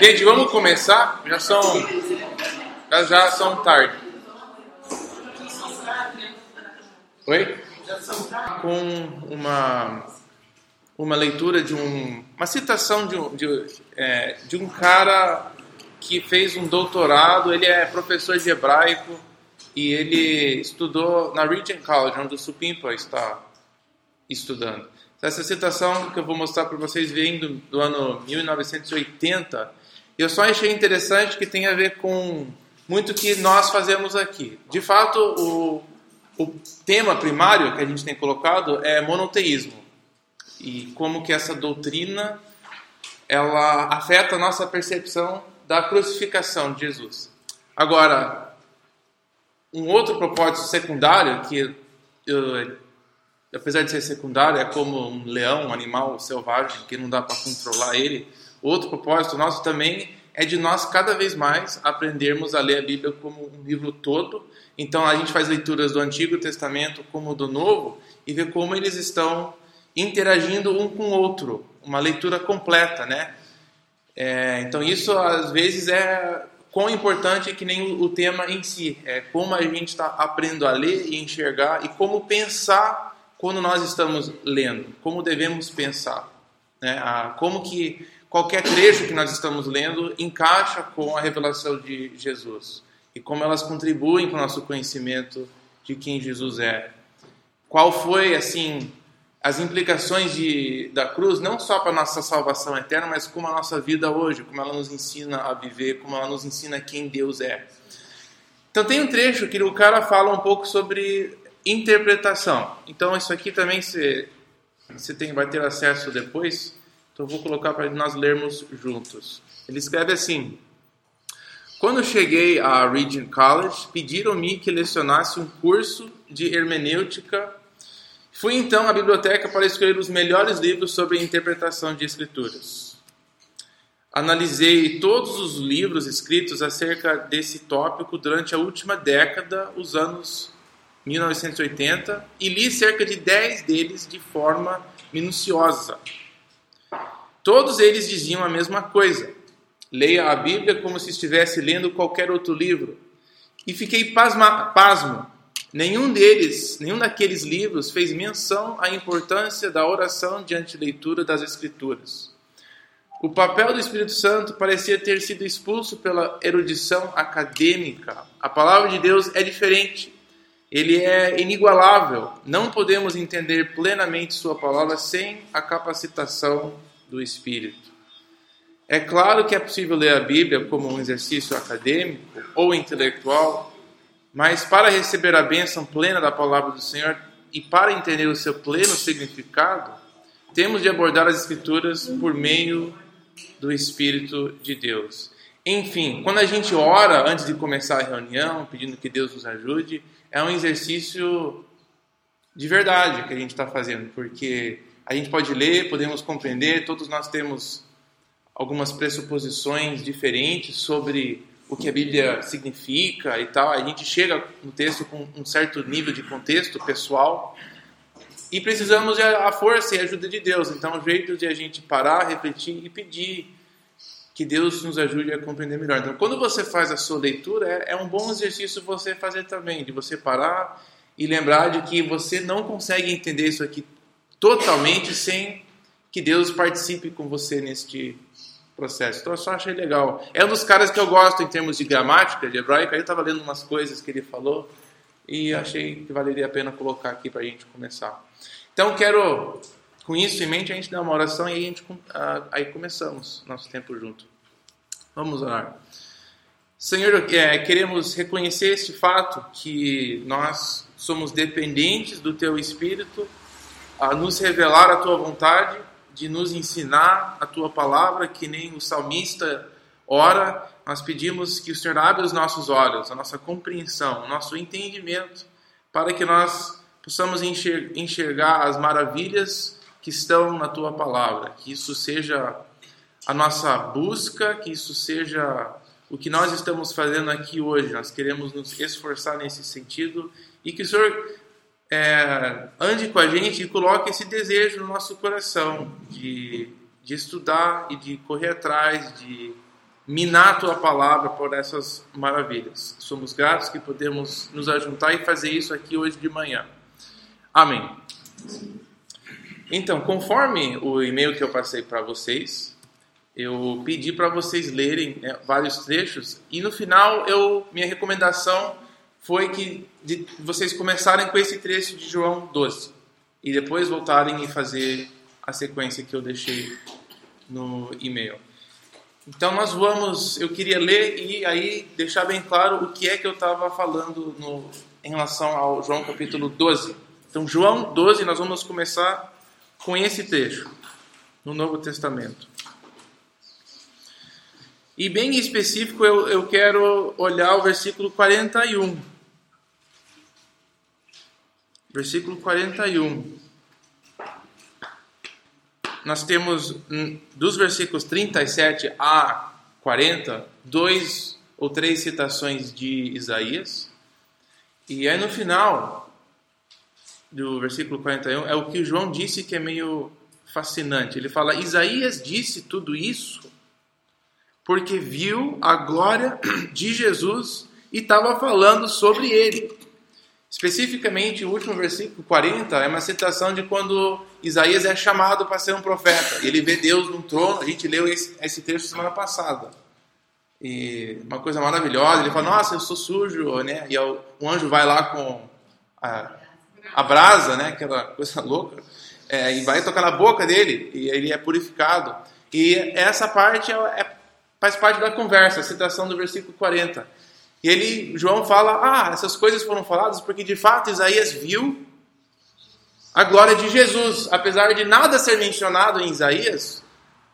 Gente, vamos começar? Já são. Já, já são tarde. Oi? Com uma, uma leitura de um. Uma citação de um, de, é, de um cara que fez um doutorado, ele é professor de hebraico e ele estudou na Regent College, onde o Supimpa está estudando. Essa citação que eu vou mostrar para vocês vem do, do ano 1980. Eu só achei interessante que tem a ver com muito que nós fazemos aqui. De fato, o, o tema primário que a gente tem colocado é monoteísmo e como que essa doutrina ela afeta a nossa percepção da crucificação de Jesus. Agora, um outro propósito secundário que apesar de ser secundário, é como um leão, um animal selvagem que não dá para controlar ele. Outro propósito nosso também é de nós cada vez mais aprendermos a ler a Bíblia como um livro todo. Então a gente faz leituras do Antigo Testamento como do Novo e vê como eles estão interagindo um com o outro, uma leitura completa, né? É, então isso às vezes é quão importante que nem o tema em si, é como a gente está aprendendo a ler e enxergar e como pensar quando nós estamos lendo, como devemos pensar, né? Ah, como que qualquer trecho que nós estamos lendo encaixa com a revelação de Jesus e como elas contribuem para o nosso conhecimento de quem Jesus é. Qual foi assim as implicações de, da cruz, não só para a nossa salvação eterna, mas como a nossa vida hoje, como ela nos ensina a viver, como ela nos ensina quem Deus é. Então tem um trecho que o cara fala um pouco sobre interpretação. Então isso aqui também você, você tem, vai ter acesso depois. Então vou colocar para nós lermos juntos. Ele escreve assim: Quando cheguei à Regent College, pediram-me que lecionasse um curso de hermenêutica. Fui então à biblioteca para escolher os melhores livros sobre interpretação de escrituras. Analisei todos os livros escritos acerca desse tópico durante a última década, os anos 1980, e li cerca de 10 deles de forma minuciosa. Todos eles diziam a mesma coisa. Leia a Bíblia como se estivesse lendo qualquer outro livro. E fiquei pasma, pasmo. Nenhum deles, nenhum daqueles livros fez menção à importância da oração diante da leitura das Escrituras. O papel do Espírito Santo parecia ter sido expulso pela erudição acadêmica. A palavra de Deus é diferente ele é inigualável. Não podemos entender plenamente Sua palavra sem a capacitação do Espírito. É claro que é possível ler a Bíblia como um exercício acadêmico ou intelectual, mas para receber a bênção plena da palavra do Senhor e para entender o seu pleno significado, temos de abordar as Escrituras por meio do Espírito de Deus. Enfim, quando a gente ora antes de começar a reunião, pedindo que Deus nos ajude, é um exercício de verdade que a gente está fazendo, porque a gente pode ler, podemos compreender, todos nós temos algumas pressuposições diferentes sobre o que a Bíblia significa e tal. A gente chega no texto com um certo nível de contexto pessoal e precisamos da força e ajuda de Deus. Então, o jeito de a gente parar, refletir e pedir que Deus nos ajude a compreender melhor. Então, quando você faz a sua leitura, é, é um bom exercício você fazer também, de você parar e lembrar de que você não consegue entender isso aqui totalmente sem que Deus participe com você neste processo. Então, eu só achei legal. É um dos caras que eu gosto em termos de gramática, de hebraico. Aí eu estava lendo umas coisas que ele falou e achei que valeria a pena colocar aqui para a gente começar. Então, quero com isso em mente, a gente dá uma oração e aí, a gente, aí começamos nosso tempo junto. Vamos orar. Senhor, é, queremos reconhecer este fato que nós somos dependentes do Teu Espírito a nos revelar a Tua vontade, de nos ensinar a Tua palavra, que nem o salmista ora. Nós pedimos que o Senhor abra os nossos olhos, a nossa compreensão, o nosso entendimento, para que nós possamos enxergar as maravilhas que estão na tua palavra. Que isso seja a nossa busca, que isso seja o que nós estamos fazendo aqui hoje. Nós queremos nos esforçar nesse sentido e que o Senhor é, ande com a gente e coloque esse desejo no nosso coração de, de estudar e de correr atrás, de minar a tua palavra por essas maravilhas. Somos gratos que podemos nos ajuntar e fazer isso aqui hoje de manhã. Amém. Então, conforme o e-mail que eu passei para vocês, eu pedi para vocês lerem né, vários trechos e no final eu minha recomendação foi que de, vocês começarem com esse trecho de João 12 e depois voltarem e fazer a sequência que eu deixei no e-mail. Então nós vamos, eu queria ler e aí deixar bem claro o que é que eu estava falando no, em relação ao João capítulo 12. Então João 12, nós vamos começar com esse trecho no Novo Testamento. E bem específico eu, eu quero olhar o versículo 41. Versículo 41 nós temos hum, dos versículos 37 a 40, dois ou três citações de Isaías. E aí no final do versículo 41 é o que João disse que é meio fascinante. Ele fala: Isaías disse tudo isso porque viu a glória de Jesus e estava falando sobre ele. Especificamente, o último versículo 40 é uma citação de quando Isaías é chamado para ser um profeta. Ele vê Deus no trono. A gente leu esse, esse texto semana passada. E uma coisa maravilhosa. Ele fala: Nossa, eu sou sujo, né? E o anjo vai lá com a, a brasa, né? Aquela coisa louca. É, e vai tocar na boca dele. E ele é purificado. E essa parte é, é, faz parte da conversa, a citação do versículo 40. E ele, João fala: Ah, essas coisas foram faladas porque de fato Isaías viu a glória de Jesus. Apesar de nada ser mencionado em Isaías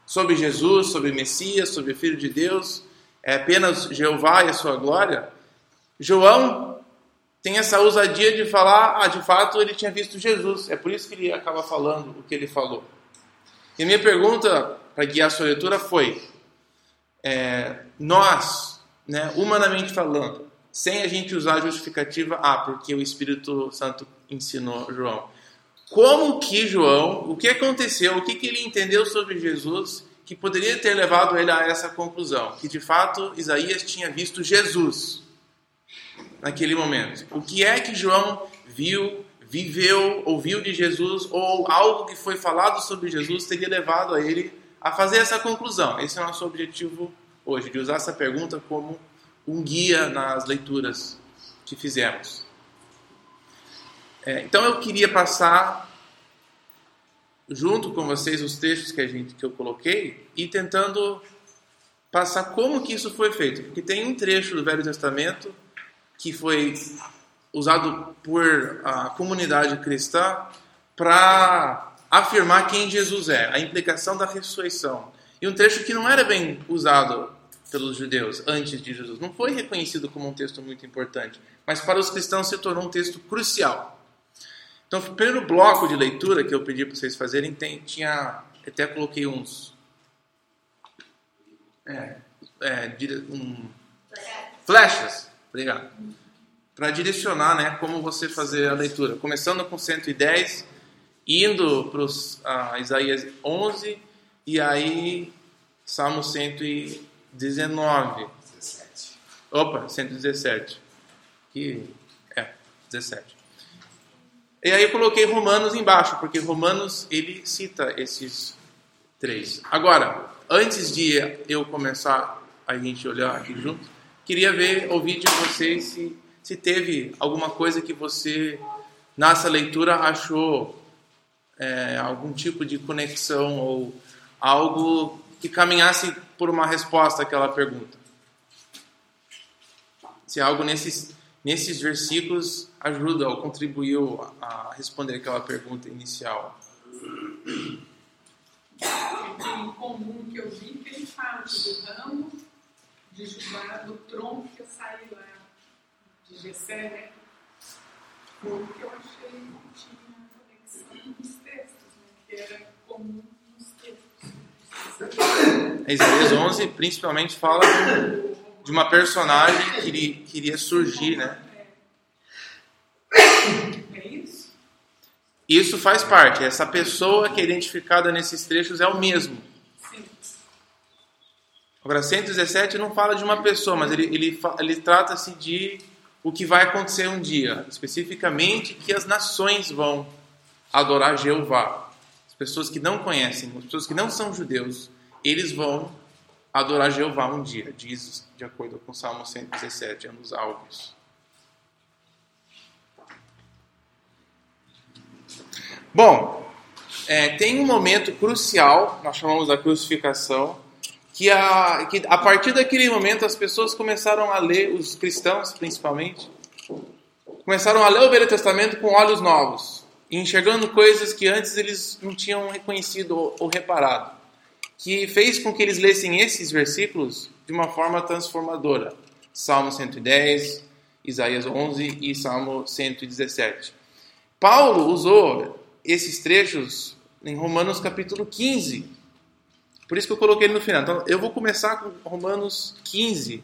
sobre Jesus, sobre Messias, sobre o Filho de Deus, é apenas Jeová e a sua glória. João tem essa ousadia de falar: Ah, de fato ele tinha visto Jesus. É por isso que ele acaba falando o que ele falou. E a minha pergunta para guiar a sua leitura foi: é, Nós né, humanamente falando, sem a gente usar a justificativa, ah, porque o Espírito Santo ensinou João. Como que João, o que aconteceu, o que, que ele entendeu sobre Jesus que poderia ter levado ele a essa conclusão? Que de fato Isaías tinha visto Jesus naquele momento. O que é que João viu, viveu, ouviu de Jesus, ou algo que foi falado sobre Jesus teria levado a ele a fazer essa conclusão? Esse é o nosso objetivo hoje, de usar essa pergunta como um guia nas leituras que fizemos. É, então eu queria passar junto com vocês os textos que a gente que eu coloquei e tentando passar como que isso foi feito, porque tem um trecho do Velho Testamento que foi usado por a comunidade cristã para afirmar quem Jesus é, a implicação da ressurreição. E um trecho que não era bem usado pelos judeus antes de Jesus. Não foi reconhecido como um texto muito importante, mas para os cristãos se tornou um texto crucial. Então, o primeiro bloco de leitura que eu pedi para vocês fazerem tem, tinha, até coloquei uns, é, é, um, flechas, obrigado, para direcionar, né, como você fazer a leitura. Começando com 110, indo para uh, Isaías 11 e aí Salmo 100 19. 17. Opa, 117. Que é, 17. E aí eu coloquei Romanos embaixo, porque Romanos ele cita esses três. Agora, antes de eu começar a gente olhar aqui junto, queria ver, ouvir de vocês se, se teve alguma coisa que você, nessa leitura, achou é, algum tipo de conexão ou algo que caminhasse por uma resposta àquela pergunta. Se algo nesses, nesses versículos ajuda ou contribuiu a responder aquela pergunta inicial. Em comum que eu vi que ele fala do ramo de Judá, do tronco que saiu lá de Gessé, né? Foi que eu achei que tinha conexão com os textos, né? que era comum Isaías 11 principalmente fala de uma personagem que iria, que iria surgir, né? Isso faz parte. Essa pessoa que é identificada nesses trechos é o mesmo. Agora, 117 não fala de uma pessoa, mas ele, ele, ele trata-se de o que vai acontecer um dia, especificamente que as nações vão adorar Jeová. As pessoas que não conhecem, as pessoas que não são judeus, eles vão adorar Jeová um dia, diz de acordo com Salmo 117, anos alvos. Bom, é, tem um momento crucial, nós chamamos da crucificação, que a, que a partir daquele momento as pessoas começaram a ler, os cristãos principalmente, começaram a ler o Velho Testamento com olhos novos, enxergando coisas que antes eles não tinham reconhecido ou, ou reparado, que fez com que eles lessem esses versículos de uma forma transformadora. Salmo 110, Isaías 11 e Salmo 117. Paulo usou esses trechos em Romanos capítulo 15, por isso que eu coloquei ele no final. Então, eu vou começar com Romanos 15.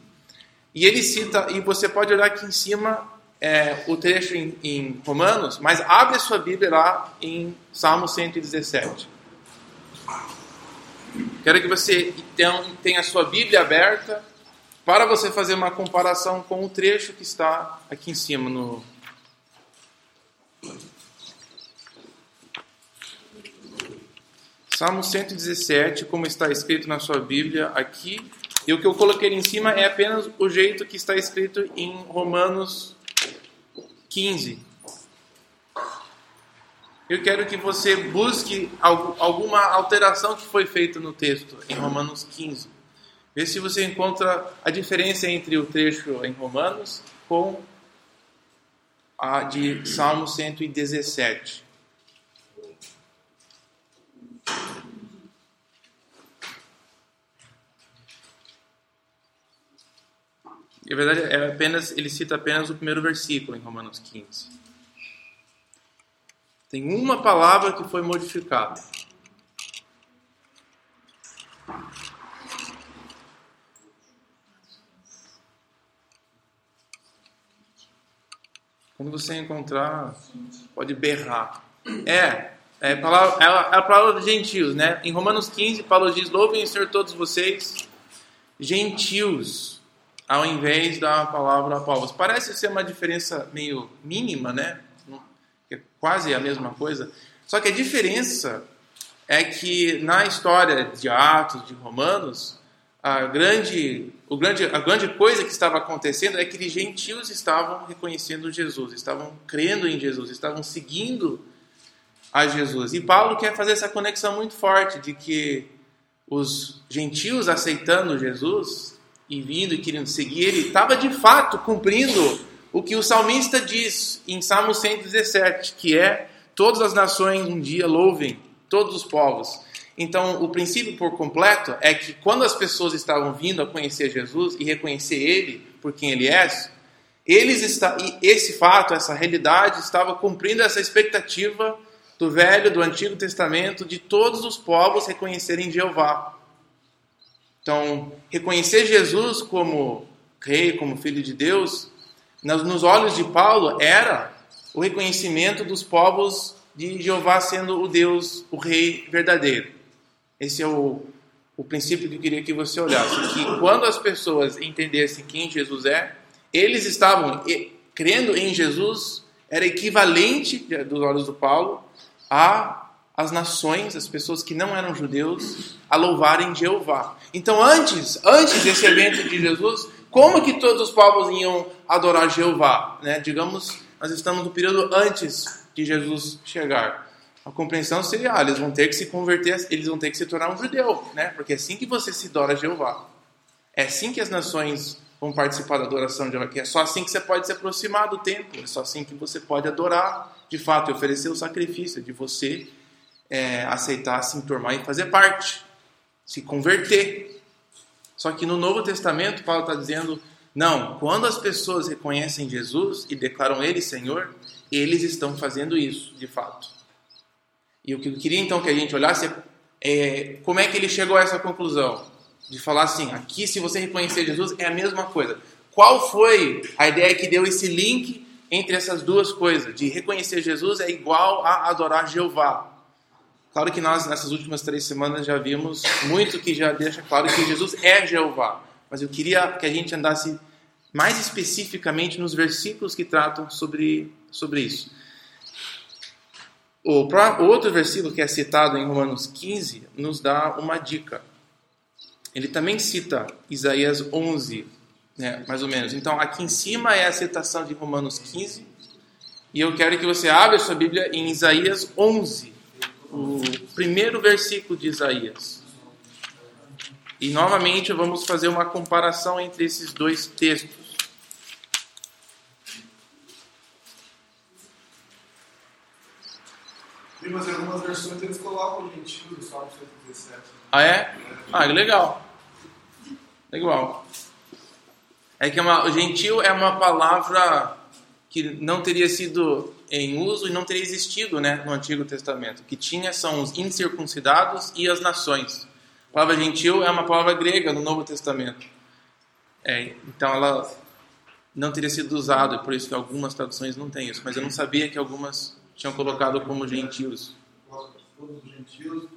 E ele cita, e você pode olhar aqui em cima é, o trecho em, em, Romanos, mas abre a sua Bíblia lá em Salmo 117. Quero que você tenha a sua Bíblia aberta para você fazer uma comparação com o trecho que está aqui em cima no, Salmo 117, como está escrito na sua Bíblia aqui, e o que eu coloquei em cima é apenas o jeito que está escrito em Romanos 15. Eu quero que você busque alguma alteração que foi feita no texto em Romanos 15. Vê se você encontra a diferença entre o trecho em Romanos com a de Salmo 117. Na verdade, é apenas, ele cita apenas o primeiro versículo em Romanos 15. Tem uma palavra que foi modificada. Quando você encontrar, pode berrar. É, é, a palavra, é a palavra dos gentios, né? Em Romanos 15, Paulo diz: Louvem o Senhor todos vocês, gentios ao invés da palavra povos. Parece ser uma diferença meio mínima, né? É quase a mesma coisa. Só que a diferença é que na história de Atos, de Romanos, a grande, o grande, a grande coisa que estava acontecendo é que os gentios estavam reconhecendo Jesus, estavam crendo em Jesus, estavam seguindo a Jesus. E Paulo quer fazer essa conexão muito forte de que os gentios aceitando Jesus e vindo e querendo seguir, ele estava de fato cumprindo o que o salmista diz em Salmo 117, que é: Todas as nações um dia louvem, todos os povos. Então, o princípio por completo é que quando as pessoas estavam vindo a conhecer Jesus e reconhecer Ele por quem Ele é, eles está, esse fato, essa realidade, estava cumprindo essa expectativa do Velho, do Antigo Testamento, de todos os povos reconhecerem Jeová. Então, reconhecer Jesus como rei, como filho de Deus, nos olhos de Paulo era o reconhecimento dos povos de Jeová sendo o Deus, o rei verdadeiro. Esse é o, o princípio que eu queria que você olhasse. Que quando as pessoas entendessem quem Jesus é, eles estavam crendo em Jesus, era equivalente, dos olhos do Paulo, a as nações, as pessoas que não eram judeus, a louvarem Jeová. Então, antes, antes desse evento de Jesus, como que todos os povos iam adorar Jeová? Né? Digamos, nós estamos no período antes de Jesus chegar. A compreensão seria, ah, eles vão ter que se converter, eles vão ter que se tornar um judeu, né? Porque é assim que você se adora Jeová. É assim que as nações vão participar da adoração de Jeová. É só assim que você pode se aproximar do templo. É só assim que você pode adorar, de fato, e oferecer o sacrifício de você é, aceitar se enturmar e fazer parte, se converter. Só que no Novo Testamento, Paulo está dizendo: não, quando as pessoas reconhecem Jesus e declaram Ele Senhor, eles estão fazendo isso, de fato. E o que eu queria então que a gente olhasse é, é como é que ele chegou a essa conclusão. De falar assim, aqui se você reconhecer Jesus é a mesma coisa. Qual foi a ideia que deu esse link entre essas duas coisas? De reconhecer Jesus é igual a adorar Jeová. Claro que nós, nessas últimas três semanas, já vimos muito que já deixa claro que Jesus é Jeová. Mas eu queria que a gente andasse mais especificamente nos versículos que tratam sobre, sobre isso. O, o outro versículo que é citado em Romanos 15 nos dá uma dica. Ele também cita Isaías 11, né, mais ou menos. Então, aqui em cima é a citação de Romanos 15. E eu quero que você abra sua Bíblia em Isaías 11 o primeiro versículo de Isaías. E novamente vamos fazer uma comparação entre esses dois textos. Mas em algumas versões eles colocam o gentil do Salmo 117. Ah, é? Ah, legal. Legal. É que uma, gentil é uma palavra que não teria sido em uso e não teria existido né, no Antigo Testamento. O que tinha são os incircuncidados e as nações. A palavra gentil é uma palavra grega no Novo Testamento. É, então ela não teria sido usada, por isso que algumas traduções não têm isso. Mas eu não sabia que algumas tinham colocado como gentios. Todos os gentios.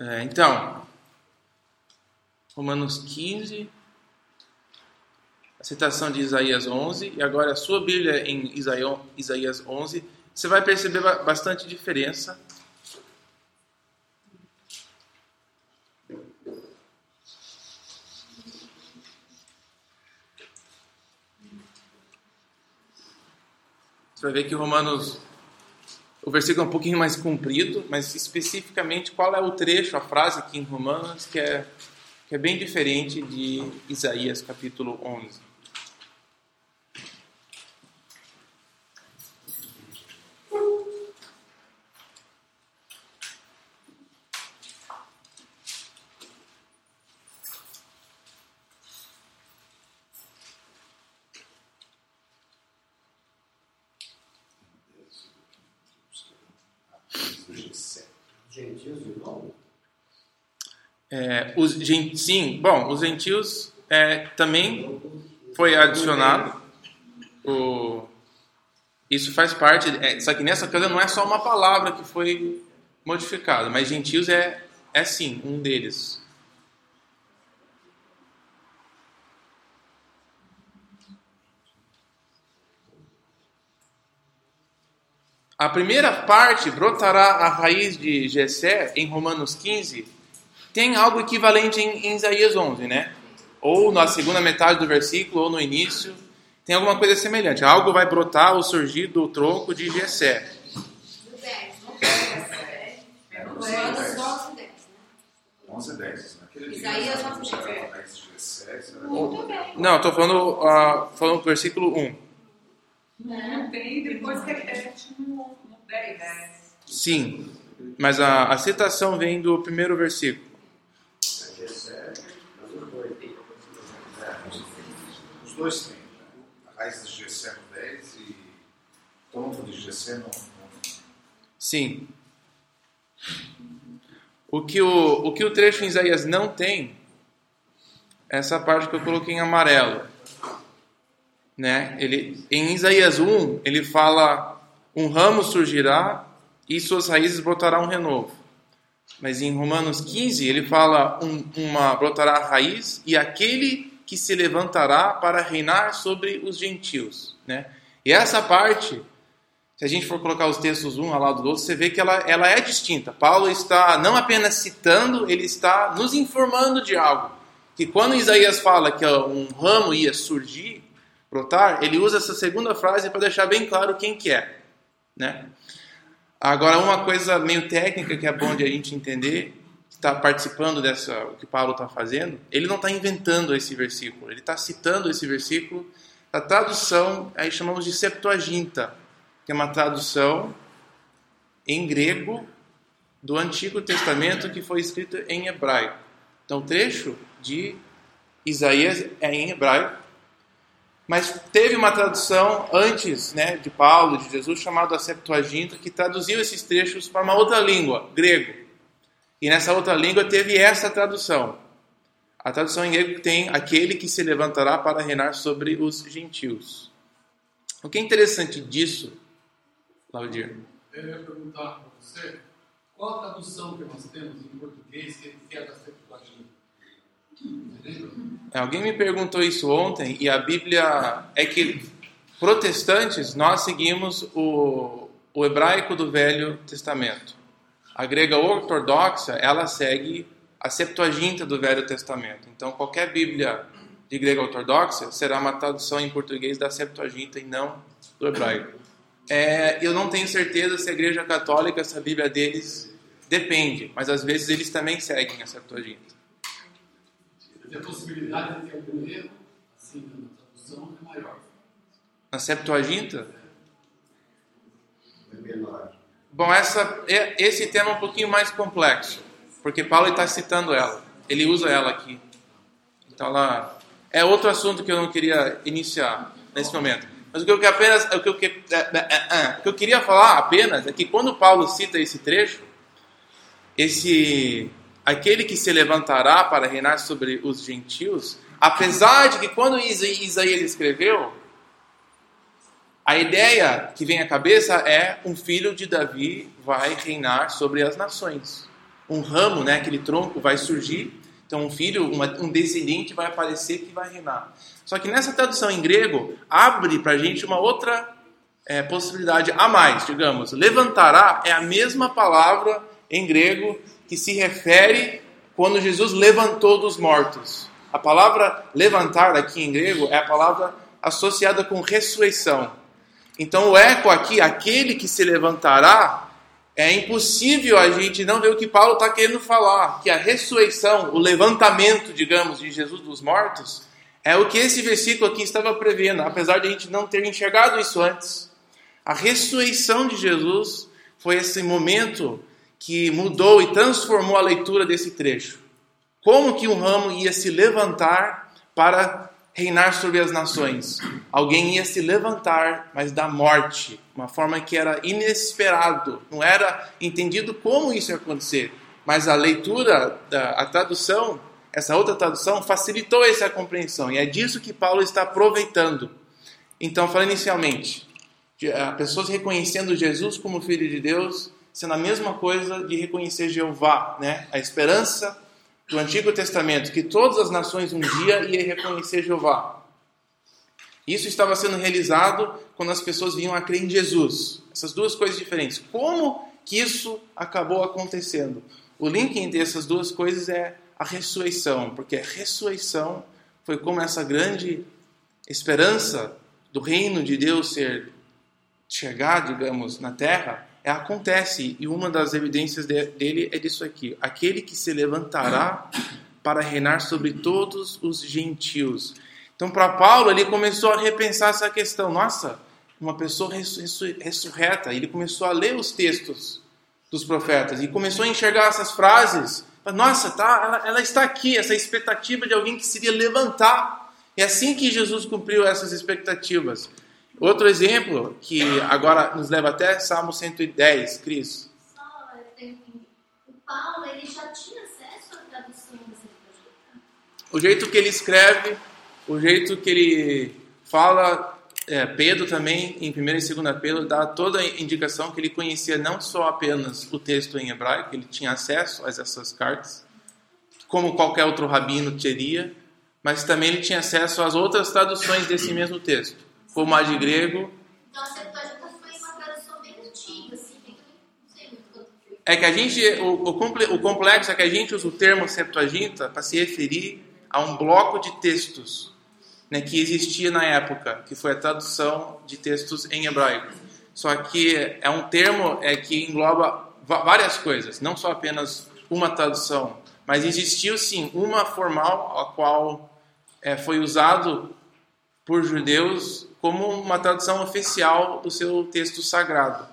É, então, Romanos 15, a citação de Isaías 11, e agora a sua Bíblia em Isaías 11, você vai perceber bastante diferença. Você vai ver que Romanos, o versículo é um pouquinho mais comprido, mas especificamente qual é o trecho, a frase aqui em Romanos que é que é bem diferente de Isaías capítulo 11. Gentios de novo? É, os, sim, bom, os gentios é, também foi adicionado. O, isso faz parte. É, só que nessa coisa não é só uma palavra que foi modificada, mas gentios é, é sim um deles. A primeira parte brotará a raiz de Jessé em Romanos 15 tem algo equivalente em, em Isaías 11, né? Ou na segunda metade do versículo, ou no início, tem alguma coisa semelhante. Algo vai brotar ou surgir do tronco de Jessé. Não, estou falando, uh, falando do versículo 1. Não tem, depois repete no 10. Sim, mas a, a citação vem do primeiro versículo. Dois têm. Né? A raiz de Gessé no 10 e tronco de Gessé no, 11. Sim. O que o, o que o trecho em Isaías não tem, é essa parte que eu coloquei em amarelo. Né? Ele, em Isaías 1, ele fala: um ramo surgirá e suas raízes brotará um renovo. Mas em Romanos 15, ele fala: um, uma brotará a raiz e aquele que se levantará para reinar sobre os gentios. Né? E essa parte, se a gente for colocar os textos um ao lado do outro, você vê que ela, ela é distinta. Paulo está não apenas citando, ele está nos informando de algo. Que quando Isaías fala que um ramo ia surgir, brotar, ele usa essa segunda frase para deixar bem claro quem que é. Né? Agora, uma coisa meio técnica que é bom de a gente entender está participando dessa, o que Paulo está fazendo, ele não está inventando esse versículo, ele está citando esse versículo. A tradução, aí chamamos de Septuaginta, que é uma tradução em grego do Antigo Testamento que foi escrito em hebraico. Então, o trecho de Isaías é em hebraico, mas teve uma tradução antes né, de Paulo, de Jesus, chamada Septuaginta, que traduziu esses trechos para uma outra língua, grego. E nessa outra língua teve essa tradução. A tradução em grego tem aquele que se levantará para reinar sobre os gentios. O que é interessante disso, Claudir? Eu ia perguntar para você qual a tradução que nós temos em português que é da Septuaginta. É, alguém me perguntou isso ontem e a Bíblia é que protestantes nós seguimos o, o hebraico do Velho Testamento. A grega ortodoxa ela segue a Septuaginta do Velho Testamento. Então qualquer Bíblia de grega ortodoxa será uma tradução em português da Septuaginta e não do hebraico. É, eu não tenho certeza se a Igreja Católica, essa Bíblia deles depende, mas às vezes eles também seguem a Septuaginta. A possibilidade de ter algum erro, assim, na tradução é maior. Na Septuaginta? Bom, essa, esse tema é um pouquinho mais complexo, porque Paulo está citando ela. Ele usa ela aqui. Então, ela é outro assunto que eu não queria iniciar nesse momento. Mas o que eu apenas, o que eu, é, é, é, o que eu queria falar apenas é que quando Paulo cita esse trecho, esse aquele que se levantará para reinar sobre os gentios, apesar de que quando Isaías escreveu, a ideia que vem à cabeça é um filho de Davi vai reinar sobre as nações. Um ramo, né, aquele tronco vai surgir, então um filho, uma, um descendente vai aparecer que vai reinar. Só que nessa tradução em grego abre para a gente uma outra é, possibilidade a mais, digamos. Levantará é a mesma palavra em grego que se refere quando Jesus levantou dos mortos. A palavra levantar aqui em grego é a palavra associada com ressurreição. Então o eco aqui, aquele que se levantará, é impossível a gente não ver o que Paulo está querendo falar, que a ressurreição, o levantamento, digamos, de Jesus dos mortos, é o que esse versículo aqui estava prevendo, apesar de a gente não ter enxergado isso antes. A ressurreição de Jesus foi esse momento que mudou e transformou a leitura desse trecho. Como que um ramo ia se levantar para reinar sobre as nações? Alguém ia se levantar, mas da morte, uma forma que era inesperado, não era entendido como isso ia acontecer, mas a leitura, a tradução, essa outra tradução facilitou essa compreensão e é disso que Paulo está aproveitando. Então, falando inicialmente, pessoas reconhecendo Jesus como Filho de Deus, sendo a mesma coisa de reconhecer Jeová, né? A esperança do Antigo Testamento, que todas as nações um dia iam reconhecer Jeová. Isso estava sendo realizado quando as pessoas vinham a crer em Jesus. Essas duas coisas diferentes. Como que isso acabou acontecendo? O link entre essas duas coisas é a ressurreição, porque a ressurreição foi como essa grande esperança do reino de Deus ser chegar, digamos, na terra, acontece, e uma das evidências dele é disso aqui: aquele que se levantará para reinar sobre todos os gentios. Então, para Paulo, ele começou a repensar essa questão. Nossa, uma pessoa ressurreta. Ele começou a ler os textos dos profetas e começou a enxergar essas frases. Nossa, tá, ela, ela está aqui, essa expectativa de alguém que seria levantar. É assim que Jesus cumpriu essas expectativas. Outro exemplo que agora nos leva até Salmo 110, Cris. O Paulo ele já tinha acesso à tradução da Septuaginta? O jeito que ele escreve, o jeito que ele fala, é, Pedro também, em 1 e 2 Pedro, dá toda a indicação que ele conhecia não só apenas o texto em hebraico, ele tinha acesso a essas cartas, como qualquer outro rabino teria, mas também ele tinha acesso às outras traduções desse mesmo texto como a de grego. Então a Septuaginta foi uma tradução bem antiga, assim, não sei muito quanto foi. É que a gente, o, o, o complexo é que a gente usa o termo Septuaginta para se referir a um bloco de textos né, que existia na época, que foi a tradução de textos em hebraico. Só que é um termo é, que engloba várias coisas, não só apenas uma tradução, mas existiu sim uma formal a qual é, foi usado por judeus como uma tradução oficial do seu texto sagrado.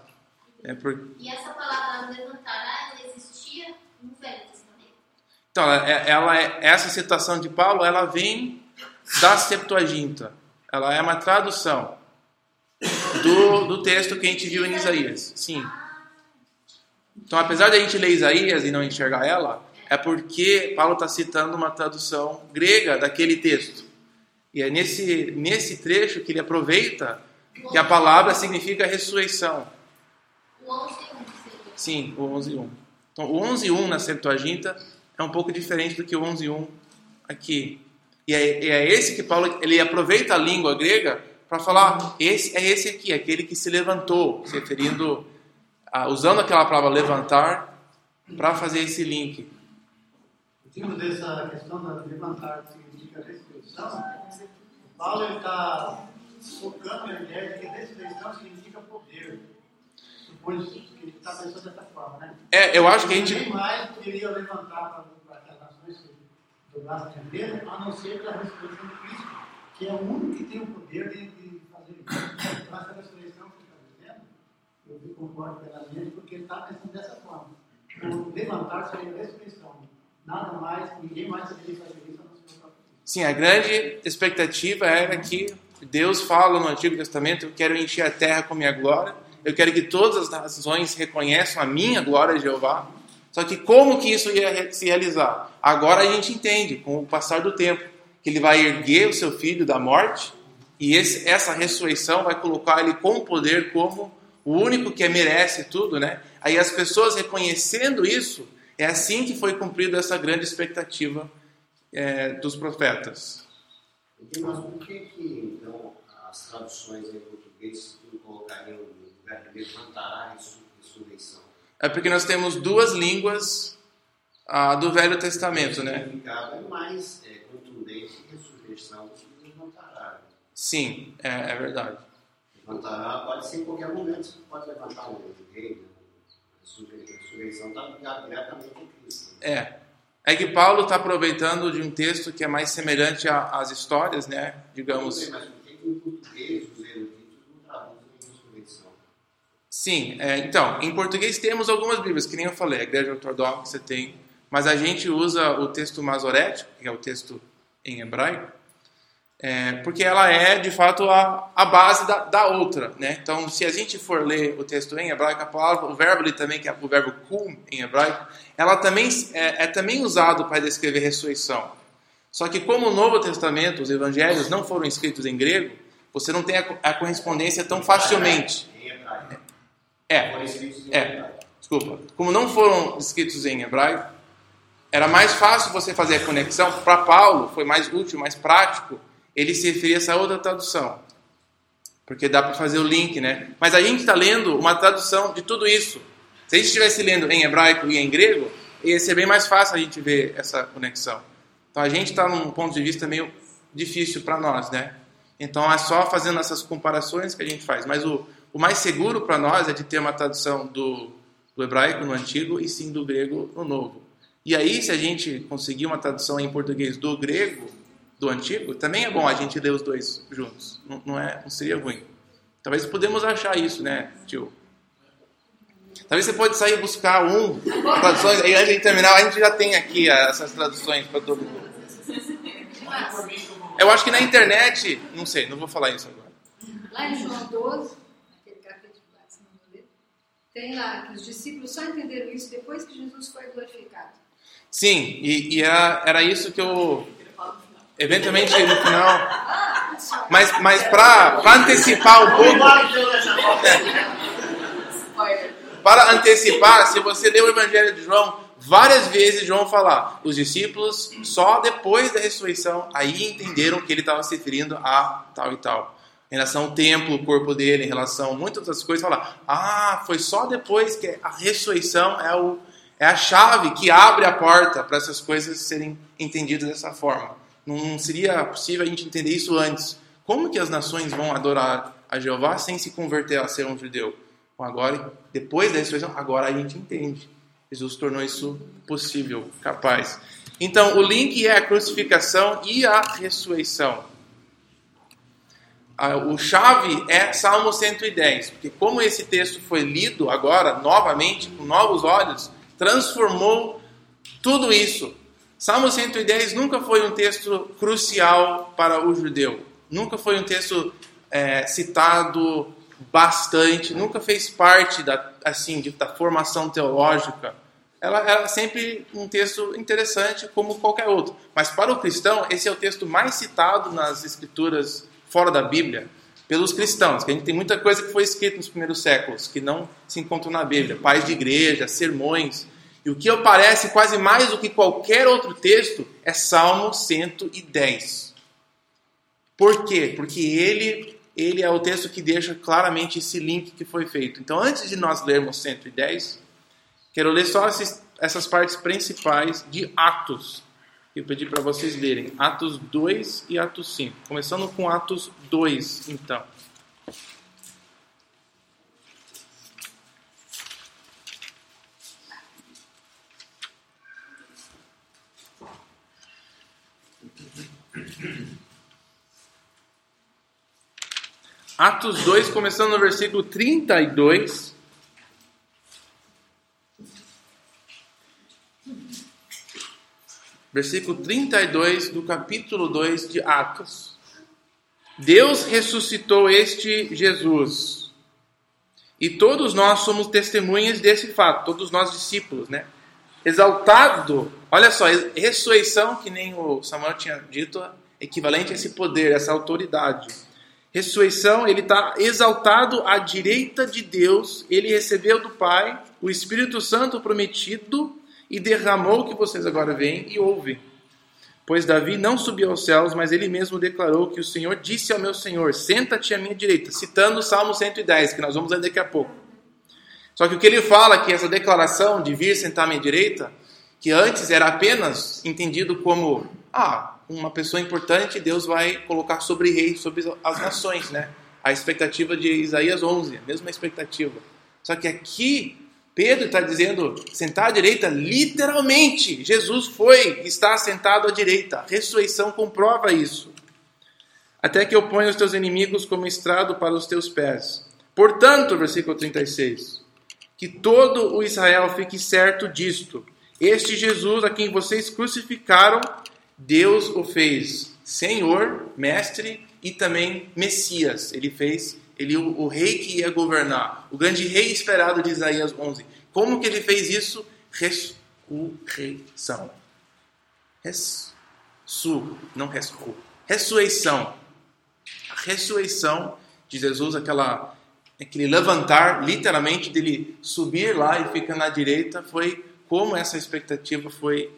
É por... E essa palavra levantará, ela existia no Velho Testamento? Então, ela, é, ela é, essa citação de Paulo, ela vem da Septuaginta. Ela é uma tradução do, do texto que a gente viu em Isaías. Sim. Então, apesar de a gente ler Isaías e não enxergar ela, é porque Paulo está citando uma tradução grega daquele texto. E é nesse, nesse trecho que ele aproveita que a palavra significa ressurreição. O 11 tem um seria. Sim, o 11.1. Então, o 11.1 na Septuaginta é um pouco diferente do que o 11.1 aqui. E é, é esse que Paulo ele aproveita a língua grega para falar, esse é esse aqui, aquele que se levantou, se referindo, a, usando aquela palavra levantar para fazer esse link. Partindo dessa questão da levantar que significa ressurreição, Paulo está focando na ideia de que ressurreição significa poder. Supõe que ele está pensando dessa forma, né? É, eu acho que a gente Ninguém mais poderia levantar para as nações se dobrassem a Pedro, a não ser pela ressurreição de Cristo, que é o único que tem o poder de, de fazer isso. Então, essa ressurreição que está dizendo, eu concordo plenamente, porque ele está pensando dessa forma. O levantar seria a ressurreição. Nada mais, ninguém mais poderia fazer isso a não ser o próprio Cristo. Sim, a grande expectativa era que Deus fala no Antigo Testamento: Eu quero encher a terra com minha glória, eu quero que todas as nações reconheçam a minha glória, Jeová. Só que como que isso ia se realizar? Agora a gente entende, com o passar do tempo, que ele vai erguer o seu filho da morte e esse- essa ressurreição vai colocar ele com poder como o único que merece tudo, né? Aí as pessoas reconhecendo isso, é assim que foi cumprida essa grande expectativa é, dos profetas. Então, Mas por que, que então, as traduções em português colocariam no lugar de levantará ressu- ressurreição? É porque nós temos duas línguas ah, do Velho Testamento, O né? significado é mais é, contundente que ressurreição do que levantará. Sim, é, é verdade. Levantará pode ser em qualquer momento, você pode levantar um rei. Né? A ressurrei- a ressurreição está ligada diretamente com Cristo. né? É. É que Paulo está aproveitando de um texto que é mais semelhante às histórias, né? Digamos. Sim, é, então, em português temos algumas Bíblias, que nem eu falei, a Igreja Ortodoxa tem, mas a gente usa o texto masorético, que é o texto em hebraico, é, porque ela é, de fato, a, a base da, da outra, né? Então, se a gente for ler o texto em hebraico, a palavra, o verbo ali também, que é o verbo kum em hebraico, ela também é, é também usado para descrever ressurreição. Só que como o Novo Testamento, os evangelhos não foram escritos em grego, você não tem a, a correspondência tão facilmente. Em hebraico. É, É. Desculpa. Como não foram escritos em hebraico, era mais fácil você fazer a conexão. Para Paulo, foi mais útil, mais prático, ele se referia a essa outra tradução. Porque dá para fazer o link, né? Mas a gente está lendo uma tradução de tudo isso. Se a gente estivesse lendo em hebraico e em grego, ia ser bem mais fácil a gente ver essa conexão. Então a gente está num ponto de vista meio difícil para nós, né? Então é só fazendo essas comparações que a gente faz. Mas o, o mais seguro para nós é de ter uma tradução do, do hebraico no antigo e sim do grego no novo. E aí, se a gente conseguir uma tradução em português do grego do antigo, também é bom a gente ler os dois juntos. Não, não é, não seria ruim. Talvez podemos achar isso, né, tio? Talvez você pode sair buscar um traduções, aí antes de terminar, a gente já tem aqui essas traduções para todo mundo. Eu acho que na internet, não sei, não vou falar isso agora. Lá em João 12, aquele capítulo lá mandou ler, tem lá que os discípulos só entenderam isso depois que Jesus foi glorificado. Sim, e, e era, era isso que eu. Eventualmente no final. Mas, mas para antecipar um pouco. Para antecipar, se você ler o Evangelho de João, várias vezes João falar, os discípulos só depois da ressurreição aí entenderam que ele estava se referindo a tal e tal. Em relação ao templo, o corpo dele, em relação a muitas outras coisas, falar, ah, foi só depois que a ressurreição é, o, é a chave que abre a porta para essas coisas serem entendidas dessa forma. Não seria possível a gente entender isso antes. Como que as nações vão adorar a Jeová sem se converter a ser um judeu? Bom, agora, depois da ressurreição, agora a gente entende. Jesus tornou isso possível, capaz. Então, o link é a crucificação e a ressurreição. Ah, O chave é Salmo 110, porque como esse texto foi lido agora, novamente, com novos olhos, transformou tudo isso. Salmo 110 nunca foi um texto crucial para o judeu. Nunca foi um texto é, citado bastante, nunca fez parte da, assim, da formação teológica ela, ela é sempre um texto interessante como qualquer outro. Mas para o cristão, esse é o texto mais citado nas escrituras fora da Bíblia pelos cristãos, que a gente tem muita coisa que foi escrita nos primeiros séculos, que não se encontrou na Bíblia, pais de igreja, sermões. E o que aparece quase mais do que qualquer outro texto é Salmo 110. Por quê? Porque ele, ele é o texto que deixa claramente esse link que foi feito. Então, antes de nós lermos 110, quero ler só esses, essas partes principais de Atos. Eu pedi para vocês lerem Atos 2 e Atos 5. Começando com Atos 2, então. Atos 2, começando no versículo 32. Versículo 32 do capítulo 2 de Atos. Deus ressuscitou este Jesus. E todos nós somos testemunhas desse fato, todos nós discípulos, né? Exaltado, olha só, ressurreição, que nem o Samuel tinha dito, equivalente a esse poder, essa autoridade ressurreição, ele está exaltado à direita de Deus, ele recebeu do Pai o Espírito Santo prometido e derramou o que vocês agora veem e ouvem. Pois Davi não subiu aos céus, mas ele mesmo declarou que o Senhor disse ao meu Senhor: Senta-te à minha direita, citando o Salmo 110, que nós vamos ler daqui a pouco. Só que o que ele fala é que essa declaração de vir sentar à minha direita, que antes era apenas entendido como ah, uma pessoa importante, Deus vai colocar sobre rei, sobre as nações, né? A expectativa de Isaías 11, a mesma expectativa. Só que aqui Pedro está dizendo sentar à direita, literalmente. Jesus foi, está sentado à direita. A ressurreição comprova isso. Até que eu ponha os teus inimigos como estrado para os teus pés. Portanto, versículo 36, que todo o Israel fique certo disto. Este Jesus a quem vocês crucificaram, Deus o fez Senhor, Mestre e também Messias. Ele fez ele o, o, rei que ia governar, o grande rei esperado de Isaías 11. Como que ele fez isso? Ressurreição. Ressu, não ressu. Ressurreição. A ressurreição de Jesus, aquela, aquele levantar, literalmente, dele subir lá e ficar na direita, foi como essa expectativa foi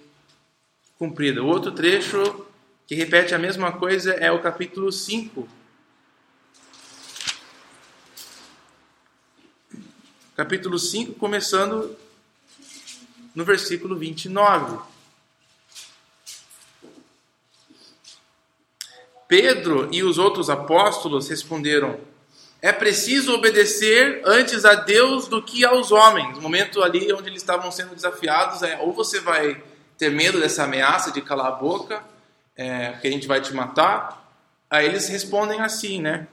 cumprida. O outro trecho que repete a mesma coisa é o capítulo 5. Capítulo 5, começando no versículo 29. Pedro e os outros apóstolos responderam: É preciso obedecer antes a Deus do que aos homens. No momento ali onde eles estavam sendo desafiados, é ou você vai ter medo dessa ameaça de calar a boca, é, que a gente vai te matar. Aí eles respondem assim, né?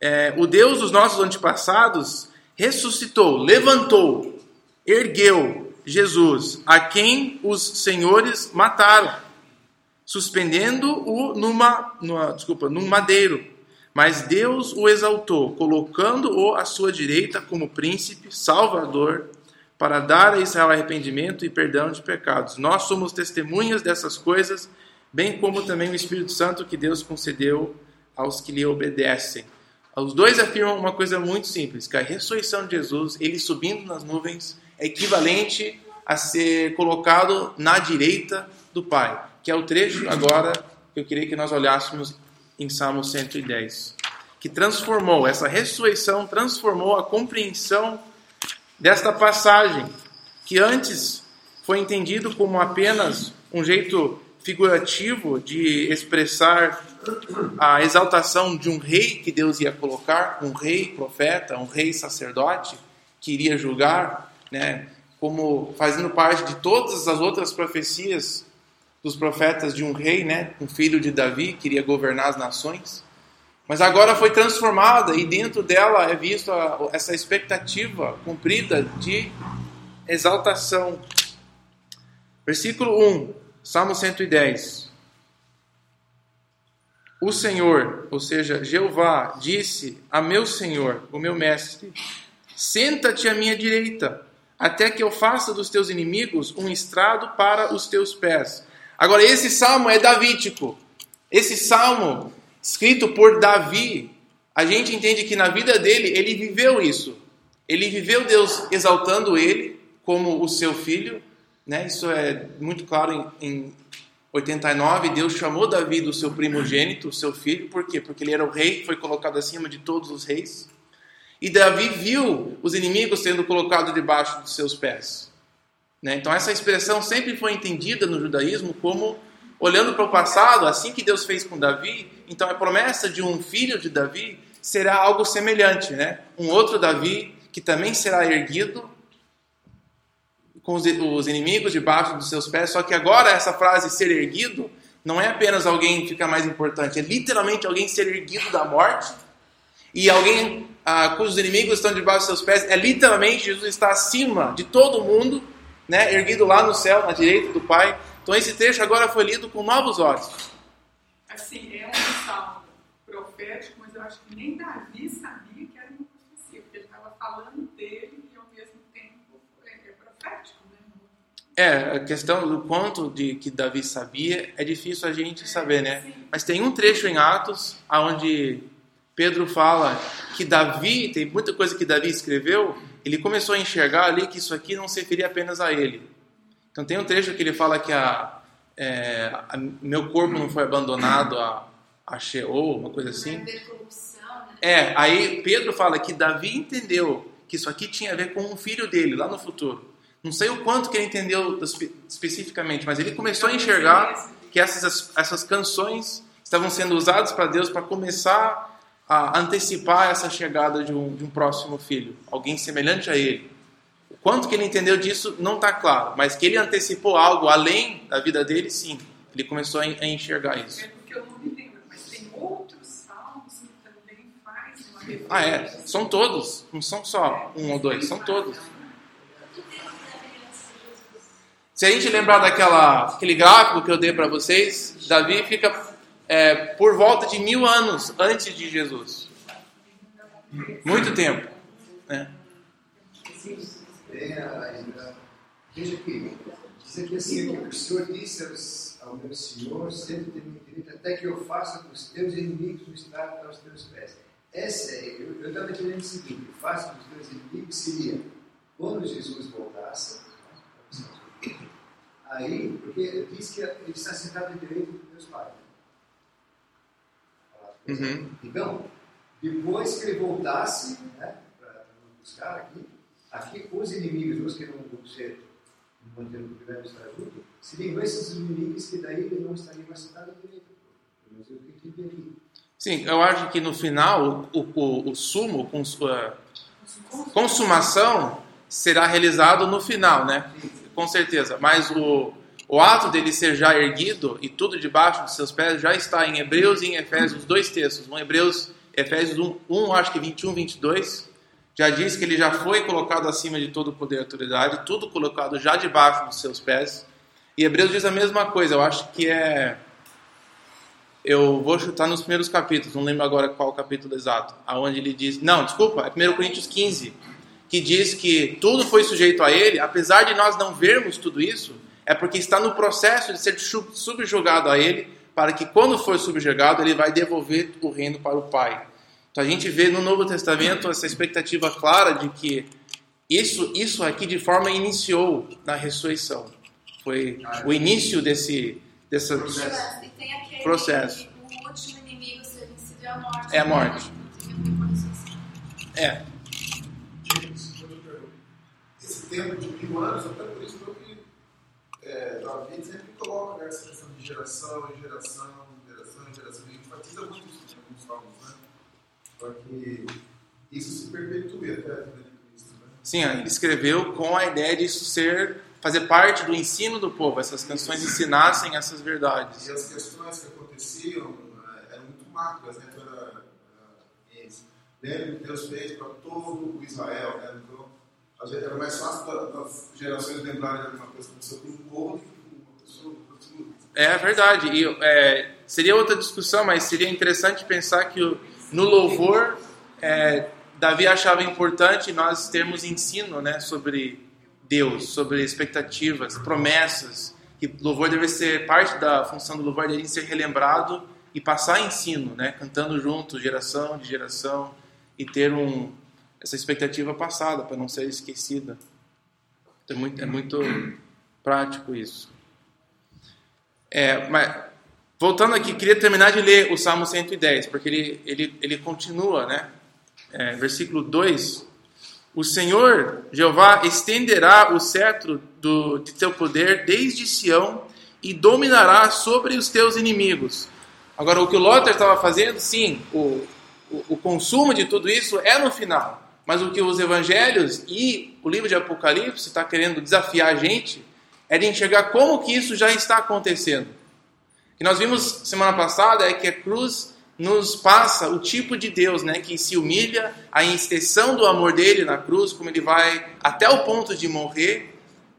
É, o Deus dos nossos antepassados ressuscitou, levantou, ergueu Jesus, a quem os senhores mataram, suspendendo-o numa, numa, desculpa, num madeiro. Mas Deus o exaltou, colocando-o à sua direita como príncipe, salvador para dar a Israel arrependimento e perdão de pecados. Nós somos testemunhas dessas coisas, bem como também o Espírito Santo que Deus concedeu aos que lhe obedecem. Os dois afirmam uma coisa muito simples, que a ressurreição de Jesus, ele subindo nas nuvens, é equivalente a ser colocado na direita do Pai, que é o trecho agora que eu queria que nós olhássemos em Salmo 110, que transformou, essa ressurreição transformou a compreensão desta passagem, que antes foi entendido como apenas um jeito figurativo de expressar a exaltação de um rei que Deus ia colocar, um rei profeta, um rei sacerdote que iria julgar, né, como fazendo parte de todas as outras profecias dos profetas de um rei, né, um filho de Davi que iria governar as nações. Mas agora foi transformada e dentro dela é vista essa expectativa cumprida de exaltação. Versículo 1, Salmo 110. O Senhor, ou seja, Jeová, disse a meu Senhor, o meu mestre: Senta-te à minha direita, até que eu faça dos teus inimigos um estrado para os teus pés. Agora, esse salmo é davídico. Esse salmo, escrito por Davi, a gente entende que na vida dele, ele viveu isso. Ele viveu Deus exaltando ele como o seu filho. Né? Isso é muito claro em, em 89. Deus chamou Davi do seu primogênito, o seu filho. Por quê? Porque ele era o rei, foi colocado acima de todos os reis. E Davi viu os inimigos sendo colocados debaixo dos seus pés. Né? Então, essa expressão sempre foi entendida no judaísmo como olhando para o passado, assim que Deus fez com Davi. Então, a promessa de um filho de Davi será algo semelhante, né? Um outro Davi que também será erguido com os, os inimigos debaixo dos seus pés. Só que agora essa frase ser erguido não é apenas alguém ficar mais importante, é literalmente alguém ser erguido da morte e alguém ah, cujos inimigos estão debaixo dos seus pés. É literalmente Jesus está acima de todo mundo, né? Erguido lá no céu, na direita do Pai. Então esse trecho agora foi lido com novos olhos. Assim, é um salmo profético, mas eu acho que nem Davi sabia que era uma profecia, porque ele estava falando dele e ao mesmo tempo é, é profético, né? É, a questão do quanto de que Davi sabia é difícil a gente saber, né? Mas tem um trecho em Atos onde Pedro fala que Davi, tem muita coisa que Davi escreveu, ele começou a enxergar ali que isso aqui não se referia apenas a ele. Então tem um trecho que ele fala que a, é, a meu corpo não foi abandonado a, a Sheol, uma coisa assim. É, aí Pedro fala que Davi entendeu que isso aqui tinha a ver com um filho dele lá no futuro. Não sei o quanto que ele entendeu especificamente, mas ele começou a enxergar que essas, essas canções estavam sendo usadas para Deus para começar a antecipar essa chegada de um, de um próximo filho, alguém semelhante a ele. Quanto que ele entendeu disso não está claro, mas que ele antecipou algo além da vida dele, sim. Ele começou a enxergar isso. É porque eu não me lembro, mas tem outros salmos que também fazem uma referência. Ah, é. São todos. Não são só um ou dois, são todos. Se a gente lembrar daquela aquele gráfico que eu dei para vocês, Davi fica é, por volta de mil anos antes de Jesus. Muito tempo. Né? Veja aqui, diz aqui assim, que o Senhor disse ao meu Senhor, sempre tem direito, até que eu faça com os teus inimigos um estado para os teus pés. Essa é, eu estava entendendo o seguinte, faça com os teus inimigos seria, quando Jesus voltasse, aí, porque diz que ele está sentado à direita dos meus pais. Uhum. Então, depois que ele voltasse, né, para buscar aqui, aqui os inimigos, os que não vão ser manter o primeiro estar junto, seriam esses inimigos que daí ele não estaria mais direita. Mas eu. Sim, eu acho que no final o, o, o sumo, sua consumação, será realizado no final, né? Com certeza. Mas o, o ato dele ser já erguido e tudo debaixo dos seus pés já está em Hebreus e em Efésios, dois textos. Um Hebreus, Efésios 1, 1 acho que 21, 22, já diz que ele já foi colocado acima de todo poder e autoridade, tudo colocado já debaixo dos seus pés. E Hebreus diz a mesma coisa, eu acho que é. Eu vou chutar nos primeiros capítulos, não lembro agora qual capítulo exato, aonde ele diz. Não, desculpa, é 1 Coríntios 15, que diz que tudo foi sujeito a ele, apesar de nós não vermos tudo isso, é porque está no processo de ser subjugado a ele, para que quando for subjugado, ele vai devolver o reino para o Pai. Então a gente vê no Novo Testamento essa expectativa clara de que isso, isso aqui de forma iniciou na ressurreição. Foi o início desse, desse processo. E tem aquele processo. o último inimigo ser vencido é a morte. É a morte. É. Esse tempo de mil anos, até por isso que é, Davi sempre coloca né, essa questão de geração em geração, geração em geração. E enfatiza muito isso em alguns salmos, né? Que isso se até a vida de Cristo. Né? Sim, ele escreveu com a ideia de isso ser fazer parte do ensino do povo, essas canções ensinassem essas verdades. E as questões que aconteciam eh, eram muito macras, né? Lembra que Deus fez para todo o Israel, né? Então, era mais fácil das gerações lembrarem de alguma coisa que aconteceu com um povo do que uma pessoa. É verdade. E, é, seria outra discussão, mas seria interessante pensar que o, no louvor, é, Davi achava importante nós termos ensino né, sobre Deus, sobre expectativas, promessas, que louvor deve ser parte da função do louvor deve ser relembrado e passar ensino, né? Cantando junto, geração de geração e ter um essa expectativa passada para não ser esquecida. É muito, é muito prático isso. É, mas voltando aqui, queria terminar de ler o Salmo 110, porque ele, ele, ele continua, né? É, versículo 2: O Senhor, Jeová, estenderá o cetro do, de teu poder desde Sião e dominará sobre os teus inimigos. Agora, o que o Lothar estava fazendo, sim, o, o, o consumo de tudo isso é no final. Mas o que os evangelhos e o livro de Apocalipse está querendo desafiar a gente é de enxergar como que isso já está acontecendo. Que nós vimos semana passada é que a cruz nos passa o tipo de Deus, né, que se humilha, a extensão do amor dele na cruz, como ele vai até o ponto de morrer,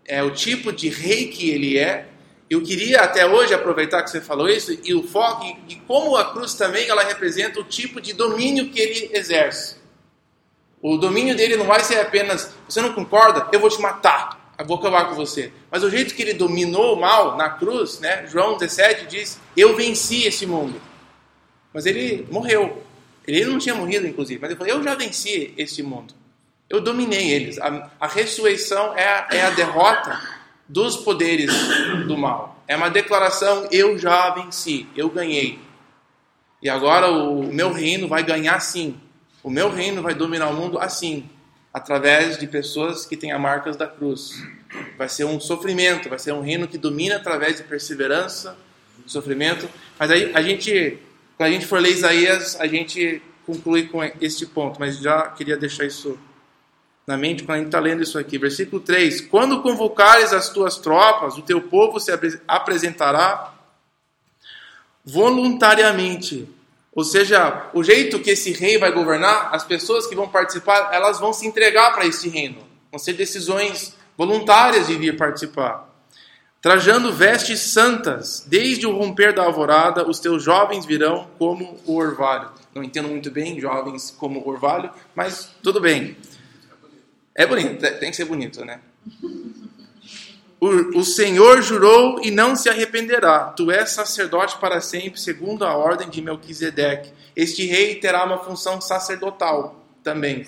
é o tipo de rei que ele é. Eu queria até hoje aproveitar que você falou isso e o foco e, como a cruz também ela representa o tipo de domínio que ele exerce. O domínio dele não vai ser apenas, você não concorda? Eu vou te matar, vou acabar com você. Mas o jeito que ele dominou o mal na cruz, né? João 17 diz: Eu venci esse mundo. Mas ele morreu. Ele não tinha morrido, inclusive, mas ele falou: Eu já venci esse mundo. Eu dominei eles. A, a ressurreição é a, é a derrota dos poderes do mal. É uma declaração: Eu já venci, eu ganhei. E agora o meu reino vai ganhar sim o meu reino vai dominar o mundo assim, através de pessoas que têm as marcas da cruz. Vai ser um sofrimento, vai ser um reino que domina através de perseverança, sofrimento. Mas aí a gente, quando a gente for ler Isaías, a gente conclui com este ponto, mas já queria deixar isso na mente quando a gente está lendo isso aqui. Versículo 3: Quando convocares as tuas tropas, o teu povo se apresentará voluntariamente ou seja, o jeito que esse rei vai governar, as pessoas que vão participar, elas vão se entregar para esse reino. Vão ser decisões voluntárias de vir participar. Trajando vestes santas, desde o romper da alvorada, os teus jovens virão como o orvalho. Não entendo muito bem jovens como orvalho, mas tudo bem. É bonito, tem que ser bonito, né? O, o Senhor jurou e não se arrependerá. Tu és sacerdote para sempre, segundo a ordem de Melquisedeque. Este rei terá uma função sacerdotal também.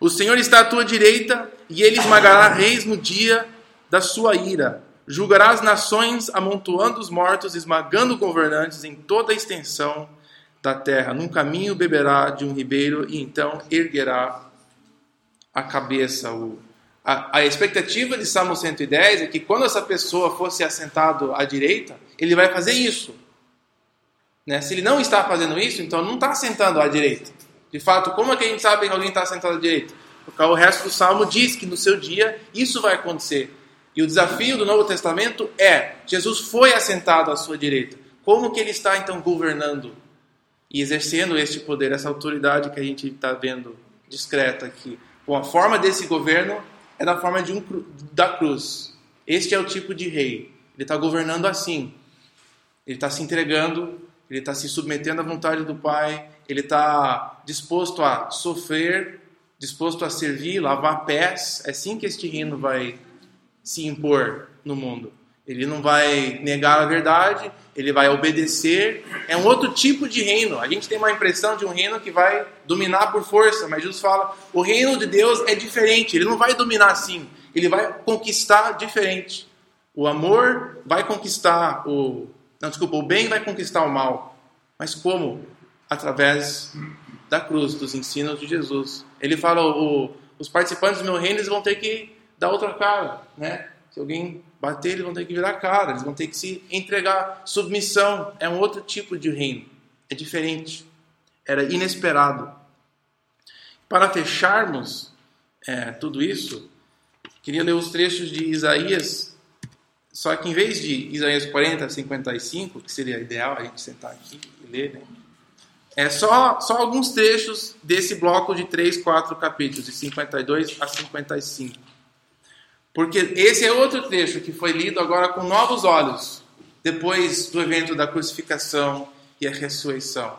O Senhor está à tua direita e ele esmagará reis no dia da sua ira. Julgará as nações, amontoando os mortos, esmagando governantes em toda a extensão da terra. Num caminho beberá de um ribeiro e então erguerá a cabeça. O a, a, expectativa de Salmo 110 é que quando essa pessoa fosse assentado à direita, ele vai fazer isso. Né? Se ele não está fazendo isso, então não está sentando à direita. De fato, como é que a gente sabe que alguém está sentado à direita? Porque o resto do Salmo diz que no seu dia isso vai acontecer. E o desafio do Novo Testamento é: Jesus foi assentado à sua direita. Como que ele está então governando e exercendo este poder, essa autoridade que a gente está vendo discreta aqui? Bom, a forma desse governo é da forma de um, da cruz. Este é o tipo de rei. Ele está governando assim. Ele está se entregando, ele está se submetendo à vontade do Pai, ele está disposto a sofrer, disposto a servir, lavar pés. É assim que este reino vai se impor no mundo. Ele não vai negar a verdade, ele vai obedecer. É um outro tipo de reino. A gente tem uma impressão de um reino que vai dominar por força, mas Jesus fala: o reino de Deus é diferente. Ele não vai dominar assim, ele vai conquistar diferente. O amor vai conquistar o. Não, desculpa, o bem vai conquistar o mal. Mas como? Através da cruz, dos ensinos de Jesus. Ele fala: o, os participantes do meu reino vão ter que dar outra cara, né? Se alguém bater, eles vão ter que virar cara, eles vão ter que se entregar. Submissão é um outro tipo de reino, é diferente, era inesperado. Para fecharmos é, tudo isso, queria ler os trechos de Isaías, só que em vez de Isaías 40, 55, que seria ideal a gente sentar aqui e ler, né? É só, só alguns trechos desse bloco de 3, 4 capítulos, de 52 a 55. Porque esse é outro trecho que foi lido agora com novos olhos, depois do evento da crucificação e a ressurreição.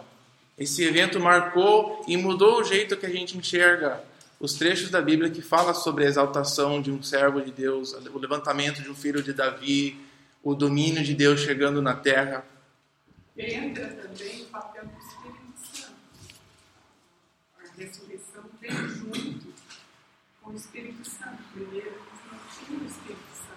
Esse evento marcou e mudou o jeito que a gente enxerga os trechos da Bíblia que fala sobre a exaltação de um servo de Deus, o levantamento de um filho de Davi, o domínio de Deus chegando na terra. Entra também o papel do Espírito Santo. A ressurreição vem junto com o Espírito Santo. Primeiro, eles não tinham o Espírito Santo.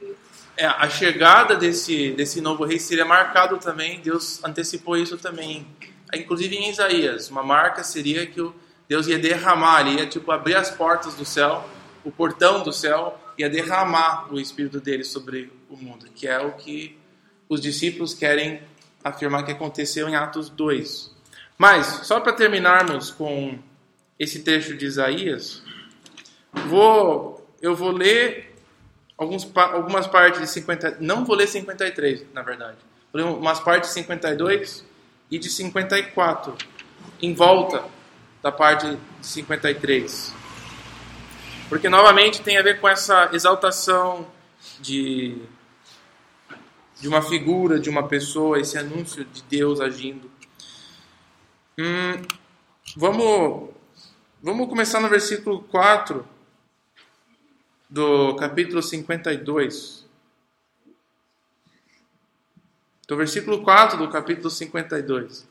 Então, É, a chegada desse, desse novo rei seria marcado também, Deus antecipou isso também, inclusive em Isaías. Uma marca seria que o Deus ia derramar, ele ia tipo abrir as portas do céu, o portão do céu, ia derramar o espírito dele sobre o mundo, que é o que os discípulos querem afirmar que aconteceu em Atos 2. Mas, só para terminarmos com esse trecho de Isaías, vou, eu vou ler alguns, algumas partes de 50, não vou ler 53, na verdade. Vou ler umas partes de 52 e de 54, em volta da parte de 53. Porque novamente tem a ver com essa exaltação de, de uma figura, de uma pessoa, esse anúncio de Deus agindo. Hum, vamos, vamos começar no versículo 4 do capítulo 52. Do versículo 4 do capítulo 52.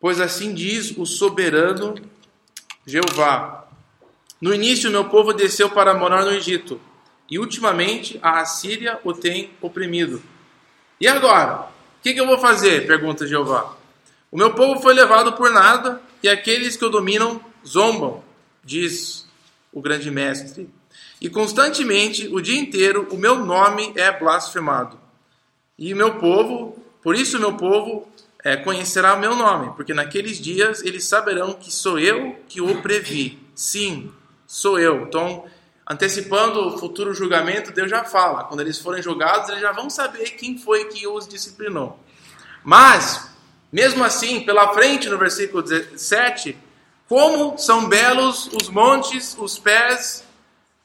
Pois assim diz o soberano Jeová: No início, meu povo desceu para morar no Egito, e ultimamente a Assíria o tem oprimido. E agora? O que, que eu vou fazer? pergunta Jeová. O meu povo foi levado por nada, e aqueles que o dominam zombam, diz o grande mestre. E constantemente, o dia inteiro, o meu nome é blasfemado. E o meu povo, por isso o meu povo é, conhecerá o meu nome, porque naqueles dias eles saberão que sou eu que o previ. Sim, sou eu. Então, antecipando o futuro julgamento, Deus já fala. Quando eles forem julgados, eles já vão saber quem foi que os disciplinou. Mas, mesmo assim, pela frente, no versículo 17, como são belos os montes, os pés,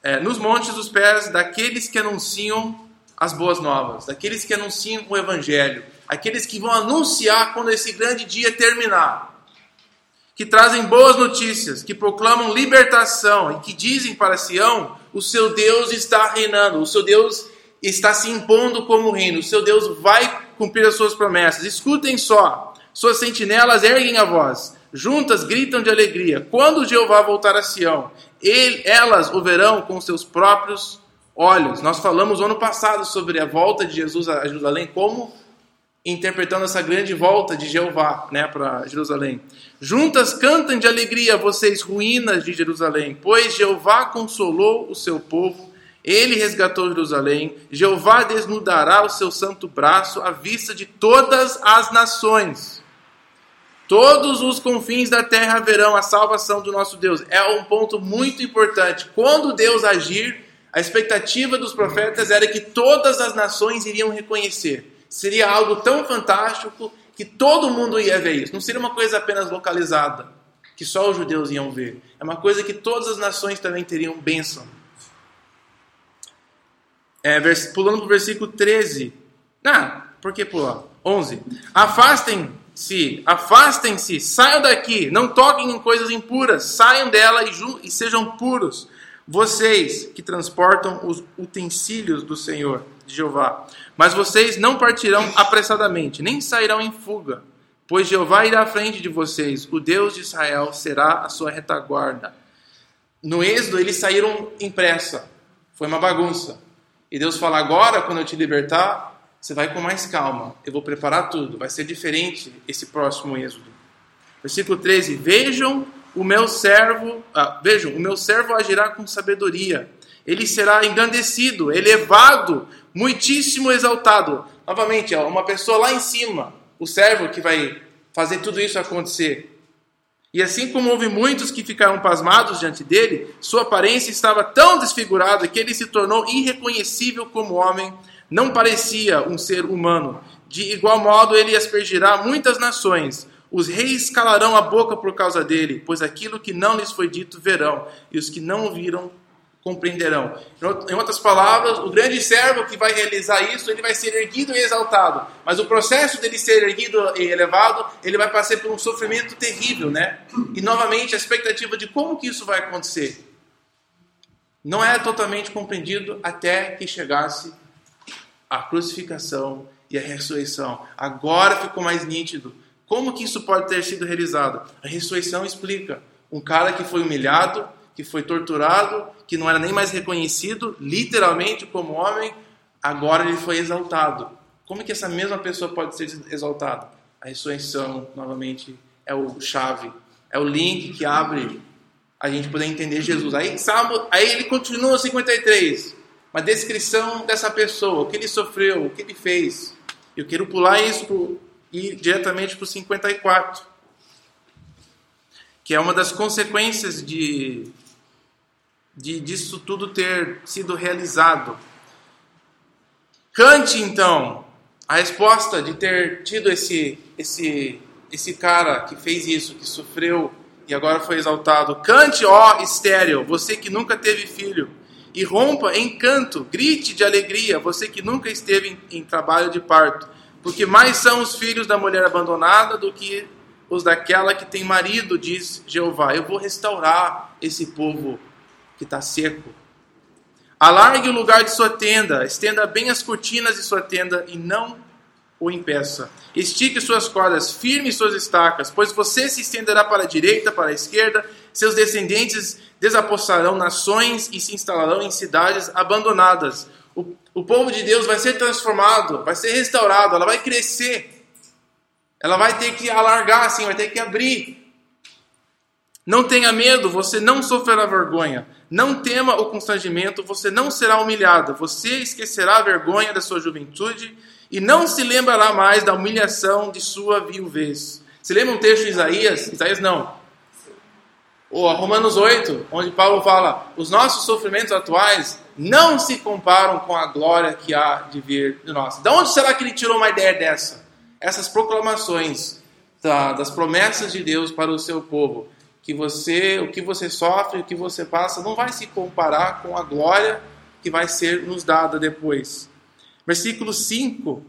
é, nos montes os pés daqueles que anunciam as boas novas, daqueles que anunciam o evangelho, aqueles que vão anunciar quando esse grande dia terminar, que trazem boas notícias, que proclamam libertação e que dizem para Sião: o seu Deus está reinando, o seu Deus está se impondo como reino, o seu Deus vai cumprir as suas promessas. Escutem só, suas sentinelas erguem a voz, juntas gritam de alegria. Quando Jeová voltar a Sião, ele, elas o verão com seus próprios olhos. Nós falamos ano passado sobre a volta de Jesus a Jerusalém, como interpretando essa grande volta de Jeová né, para Jerusalém. Juntas cantem de alegria, vocês ruínas de Jerusalém, pois Jeová consolou o seu povo, ele resgatou Jerusalém. Jeová desnudará o seu santo braço à vista de todas as nações. Todos os confins da terra verão a salvação do nosso Deus. É um ponto muito importante. Quando Deus agir, a expectativa dos profetas era que todas as nações iriam reconhecer. Seria algo tão fantástico que todo mundo ia ver isso. Não seria uma coisa apenas localizada, que só os judeus iam ver. É uma coisa que todas as nações também teriam bênção. É, pulando para o versículo 13. Ah, por que pular? 11. Afastem-se, afastem-se, saiam daqui, não toquem em coisas impuras, saiam dela e, e sejam puros. Vocês que transportam os utensílios do Senhor, de Jeová. Mas vocês não partirão apressadamente, nem sairão em fuga, pois Jeová irá à frente de vocês, o Deus de Israel será a sua retaguarda. No Êxodo, eles saíram em pressa, foi uma bagunça. E Deus fala: agora, quando eu te libertar, você vai com mais calma, eu vou preparar tudo, vai ser diferente esse próximo Êxodo. Versículo 13: Vejam o meu servo, ah, vejam, o meu servo agirá com sabedoria. Ele será engrandecido, elevado, muitíssimo exaltado. Novamente, ó, uma pessoa lá em cima, o servo que vai fazer tudo isso acontecer. E assim como houve muitos que ficaram pasmados diante dele, sua aparência estava tão desfigurada que ele se tornou irreconhecível como homem, não parecia um ser humano. De igual modo, ele aspergirá muitas nações. Os reis calarão a boca por causa dele, pois aquilo que não lhes foi dito verão, e os que não viram compreenderão. Em outras palavras, o grande servo que vai realizar isso, ele vai ser erguido e exaltado. Mas o processo dele ser erguido e elevado, ele vai passar por um sofrimento terrível, né? E novamente a expectativa de como que isso vai acontecer não era totalmente compreendido até que chegasse a crucificação e a ressurreição. Agora ficou mais nítido. Como que isso pode ter sido realizado? A ressurreição explica. Um cara que foi humilhado, que foi torturado, que não era nem mais reconhecido, literalmente como homem, agora ele foi exaltado. Como que essa mesma pessoa pode ser exaltada? A ressurreição, novamente, é o chave, é o link que abre a gente poder entender Jesus. Aí, Salmo, aí ele continua no 53, uma descrição dessa pessoa, o que ele sofreu, o que ele fez. Eu quero pular isso pro, ir diretamente para o 54, que é uma das consequências de, de disso tudo ter sido realizado. Cante então a resposta de ter tido esse esse esse cara que fez isso, que sofreu e agora foi exaltado. Cante, ó estéreo, você que nunca teve filho, e rompa em canto, grite de alegria, você que nunca esteve em, em trabalho de parto, porque mais são os filhos da mulher abandonada do que os daquela que tem marido, diz Jeová. Eu vou restaurar esse povo que está seco. Alargue o lugar de sua tenda, estenda bem as cortinas de sua tenda e não o impeça. Estique suas cordas, firme suas estacas, pois você se estenderá para a direita, para a esquerda, seus descendentes desapossarão nações e se instalarão em cidades abandonadas. O, o povo de Deus vai ser transformado, vai ser restaurado, ela vai crescer. Ela vai ter que alargar assim, vai ter que abrir. Não tenha medo, você não sofrerá vergonha. Não tema o constrangimento, você não será humilhado. Você esquecerá a vergonha da sua juventude e não se lembrará mais da humilhação de sua viuvez. Se lembra um texto de Isaías? Isaías não. Ou Romanos 8, onde Paulo fala: os nossos sofrimentos atuais não se comparam com a glória que há de vir de nós. De onde será que ele tirou uma ideia dessa? Essas proclamações das promessas de Deus para o seu povo. Que você, o que você sofre, o que você passa, não vai se comparar com a glória que vai ser nos dada depois. Versículo 5: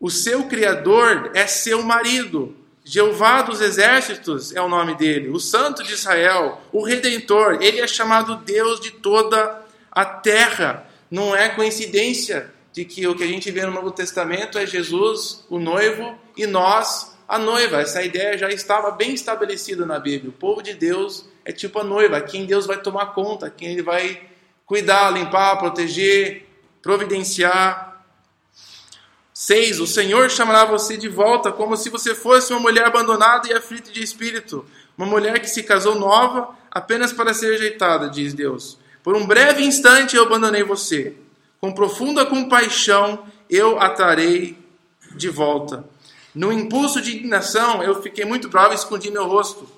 O seu Criador é seu marido. Jeová dos exércitos é o nome dele, o Santo de Israel, o Redentor. Ele é chamado Deus de toda a terra. Não é coincidência de que o que a gente vê no Novo Testamento é Jesus, o noivo, e nós, a noiva. Essa ideia já estava bem estabelecida na Bíblia. O povo de Deus é tipo a noiva, quem Deus vai tomar conta, quem ele vai cuidar, limpar, proteger, providenciar. 6. O Senhor chamará você de volta como se você fosse uma mulher abandonada e aflita de espírito, uma mulher que se casou nova apenas para ser rejeitada, diz Deus. Por um breve instante eu abandonei você. Com profunda compaixão eu a trarei de volta. No impulso de indignação eu fiquei muito bravo e escondi meu rosto.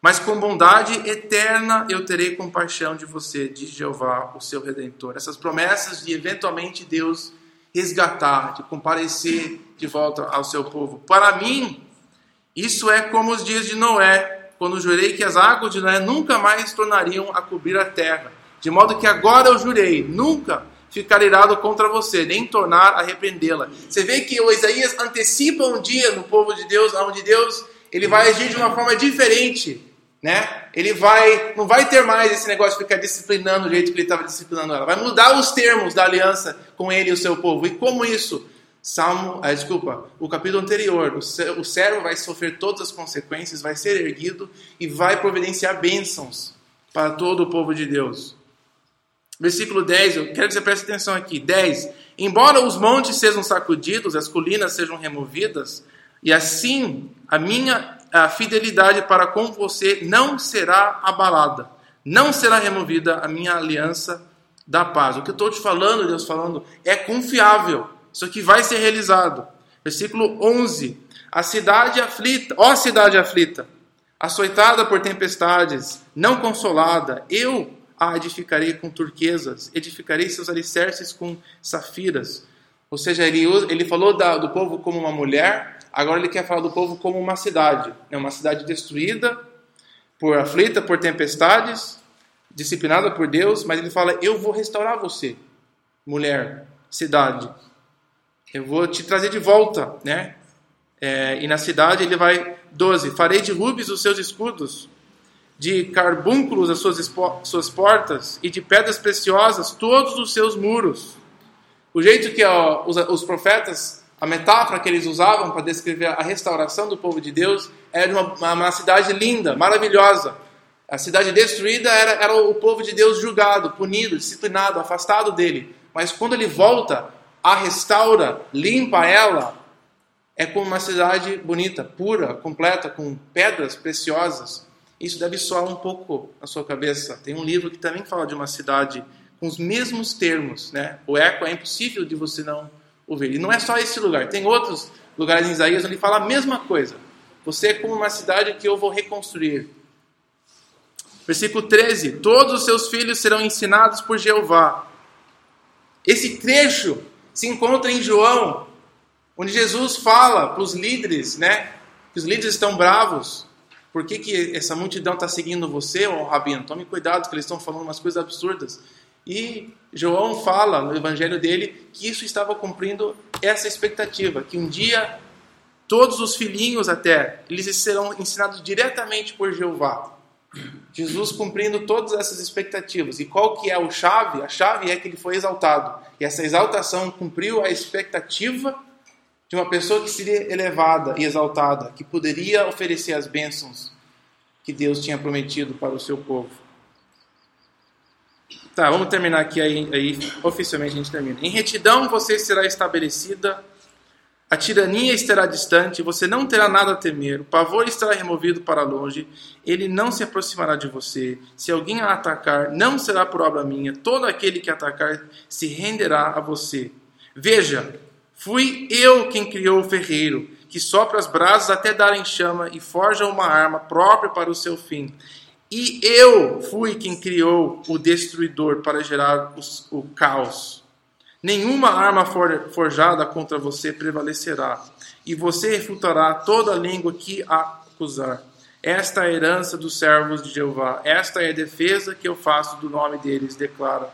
Mas com bondade eterna eu terei compaixão de você, diz Jeová, o seu redentor. Essas promessas de eventualmente Deus resgatar, de comparecer de volta ao seu povo. Para mim, isso é como os dias de Noé, quando jurei que as águas de Noé nunca mais tornariam a cobrir a terra. De modo que agora eu jurei, nunca ficar irado contra você, nem tornar a repreendê-la. Você vê que o Isaías antecipa um dia no povo de Deus, onde Deus ele vai agir de uma forma diferente né? Ele vai, não vai ter mais esse negócio de ficar disciplinando o jeito que ele estava disciplinando ela. Vai mudar os termos da aliança com ele e o seu povo. E como isso? Salmo, ah, desculpa, o capítulo anterior, o servo vai sofrer todas as consequências, vai ser erguido e vai providenciar bênçãos para todo o povo de Deus. Versículo 10, eu quero que você preste atenção aqui. 10. Embora os montes sejam sacudidos, as colinas sejam removidas, e assim a minha a fidelidade para com você não será abalada, não será removida a minha aliança da paz. O que eu estou te falando, Deus falando, é confiável. Isso aqui vai ser realizado. Versículo 11. A cidade aflita, ó cidade aflita, açoitada por tempestades, não consolada, eu a edificarei com turquesas, edificarei seus alicerces com safiras. Ou seja, ele, ele falou da, do povo como uma mulher, Agora ele quer falar do povo como uma cidade, é uma cidade destruída, por aflita por tempestades, disciplinada por Deus, mas ele fala: Eu vou restaurar você, mulher, cidade. Eu vou te trazer de volta, né? É, e na cidade ele vai 12: Farei de rubis os seus escudos, de carbúnculos as suas, suas portas, e de pedras preciosas todos os seus muros. O jeito que ó, os, os profetas, a metáfora que eles usavam para descrever a restauração do povo de Deus era uma, uma, uma cidade linda, maravilhosa. A cidade destruída era, era o povo de Deus julgado, punido, disciplinado, afastado dele. Mas quando ele volta, a restaura, limpa ela, é como uma cidade bonita, pura, completa, com pedras preciosas. Isso deve soar um pouco na sua cabeça. Tem um livro que também fala de uma cidade com os mesmos termos, né? O eco é impossível de você não ouvir. E não é só esse lugar, tem outros lugares em Isaías onde fala a mesma coisa. Você é como uma cidade que eu vou reconstruir. Versículo 13: Todos os seus filhos serão ensinados por Jeová. Esse trecho se encontra em João, onde Jesus fala para os líderes, né? Que os líderes estão bravos. Por que, que essa multidão está seguindo você, ô Rabino? Tome cuidado, que eles estão falando umas coisas absurdas. E João fala no evangelho dele que isso estava cumprindo essa expectativa, que um dia todos os filhinhos até, eles serão ensinados diretamente por Jeová. Jesus cumprindo todas essas expectativas. E qual que é o chave? A chave é que ele foi exaltado. E essa exaltação cumpriu a expectativa de uma pessoa que seria elevada e exaltada, que poderia oferecer as bênçãos que Deus tinha prometido para o seu povo. Tá, vamos terminar aqui aí, aí oficialmente a gente termina. Em retidão você será estabelecida a tirania estará distante, você não terá nada a temer, o pavor estará removido para longe, ele não se aproximará de você. Se alguém a atacar, não será por obra minha, todo aquele que atacar se renderá a você. Veja, fui eu quem criou o ferreiro, que sopra as brasas até darem chama e forja uma arma própria para o seu fim. E eu fui quem criou o destruidor para gerar os, o caos. Nenhuma arma forjada contra você prevalecerá, e você refutará toda língua que a acusar. Esta é a herança dos servos de Jeová, esta é a defesa que eu faço do nome deles, declara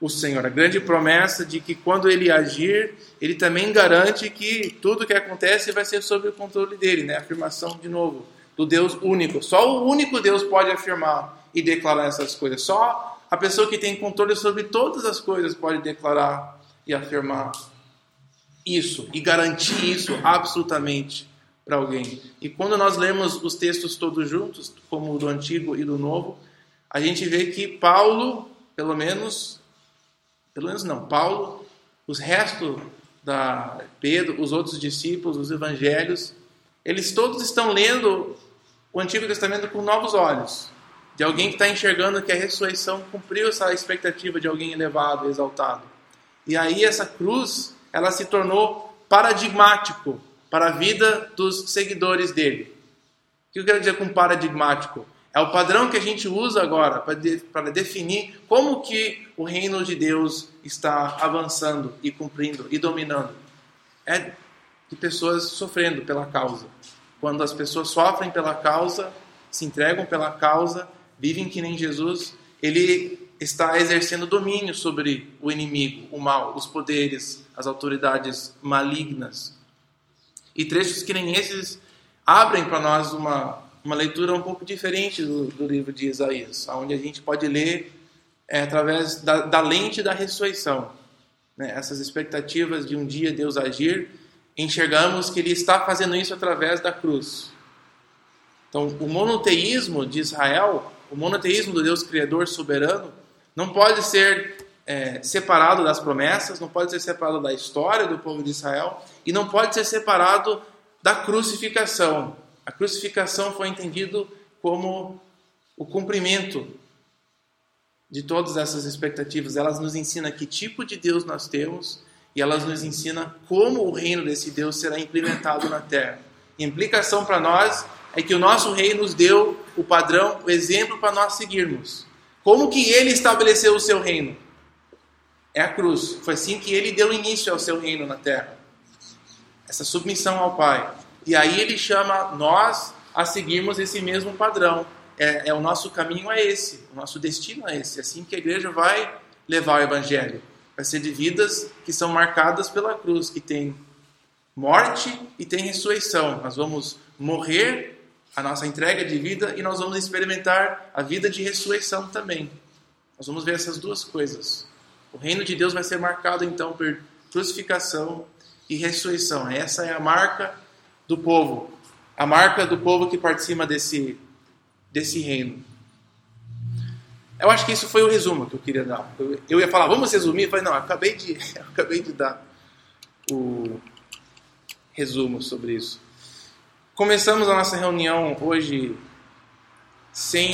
o Senhor. A grande promessa de que quando ele agir, ele também garante que tudo que acontece vai ser sob o controle dele, né? Afirmação de novo do Deus único. Só o único Deus pode afirmar e declarar essas coisas. Só a pessoa que tem controle sobre todas as coisas pode declarar e afirmar isso e garantir isso absolutamente para alguém. E quando nós lemos os textos todos juntos, como o do Antigo e do Novo, a gente vê que Paulo, pelo menos, pelo menos não, Paulo, os restos da Pedro, os outros discípulos, os evangelhos, eles todos estão lendo o Antigo Testamento com novos olhos de alguém que está enxergando que a ressurreição cumpriu essa expectativa de alguém elevado, exaltado. E aí essa cruz, ela se tornou paradigmático para a vida dos seguidores dele. O que eu quero dizer com paradigmático? É o padrão que a gente usa agora para, de, definir como que o reino de Deus está avançando e cumprindo e dominando. É de pessoas sofrendo pela causa. Quando as pessoas sofrem pela causa, se entregam pela causa, vivem que nem Jesus, ele está exercendo domínio sobre o inimigo, o mal, os poderes, as autoridades malignas. E trechos que nem esses abrem para nós uma, uma leitura um pouco diferente do, do livro de Isaías, onde a gente pode ler é, através da, da, lente da ressurreição. Né? Essas expectativas de um dia Deus agir, enxergamos que Ele está fazendo isso através da cruz. Então, o monoteísmo de Israel o monoteísmo do Deus Criador soberano não pode ser é, separado das promessas, não pode ser separado da história do povo de Israel e não pode ser separado da crucificação. A crucificação foi entendido como o cumprimento de todas essas expectativas. Elas nos ensinam que tipo de Deus nós temos e elas nos ensinam como o reino desse Deus será implementado na terra. A implicação para nós é que o nosso rei nos deu o padrão, o exemplo para nós seguirmos. Como que ele estabeleceu o seu reino? É a cruz. Foi assim que ele deu início ao seu reino na terra. Essa submissão ao Pai. E aí ele chama nós a seguirmos esse mesmo padrão. é, é, o nosso caminho é esse, o nosso destino é esse. É assim que a igreja vai levar o evangelho. Vai ser de vidas que são marcadas pela cruz, que tem morte e tem ressurreição. Nós vamos morrer a nossa entrega de vida e nós vamos experimentar a vida de ressurreição também. Nós vamos ver essas duas coisas. O reino de Deus vai ser marcado então por crucificação e ressurreição. Essa é a marca do povo, a marca do povo que participa desse desse reino. Eu acho que isso foi o resumo que eu queria dar. Eu, ia falar, vamos resumir, eu falei, não, eu acabei de, eu acabei de dar o resumo sobre isso. Começamos a nossa reunião hoje sem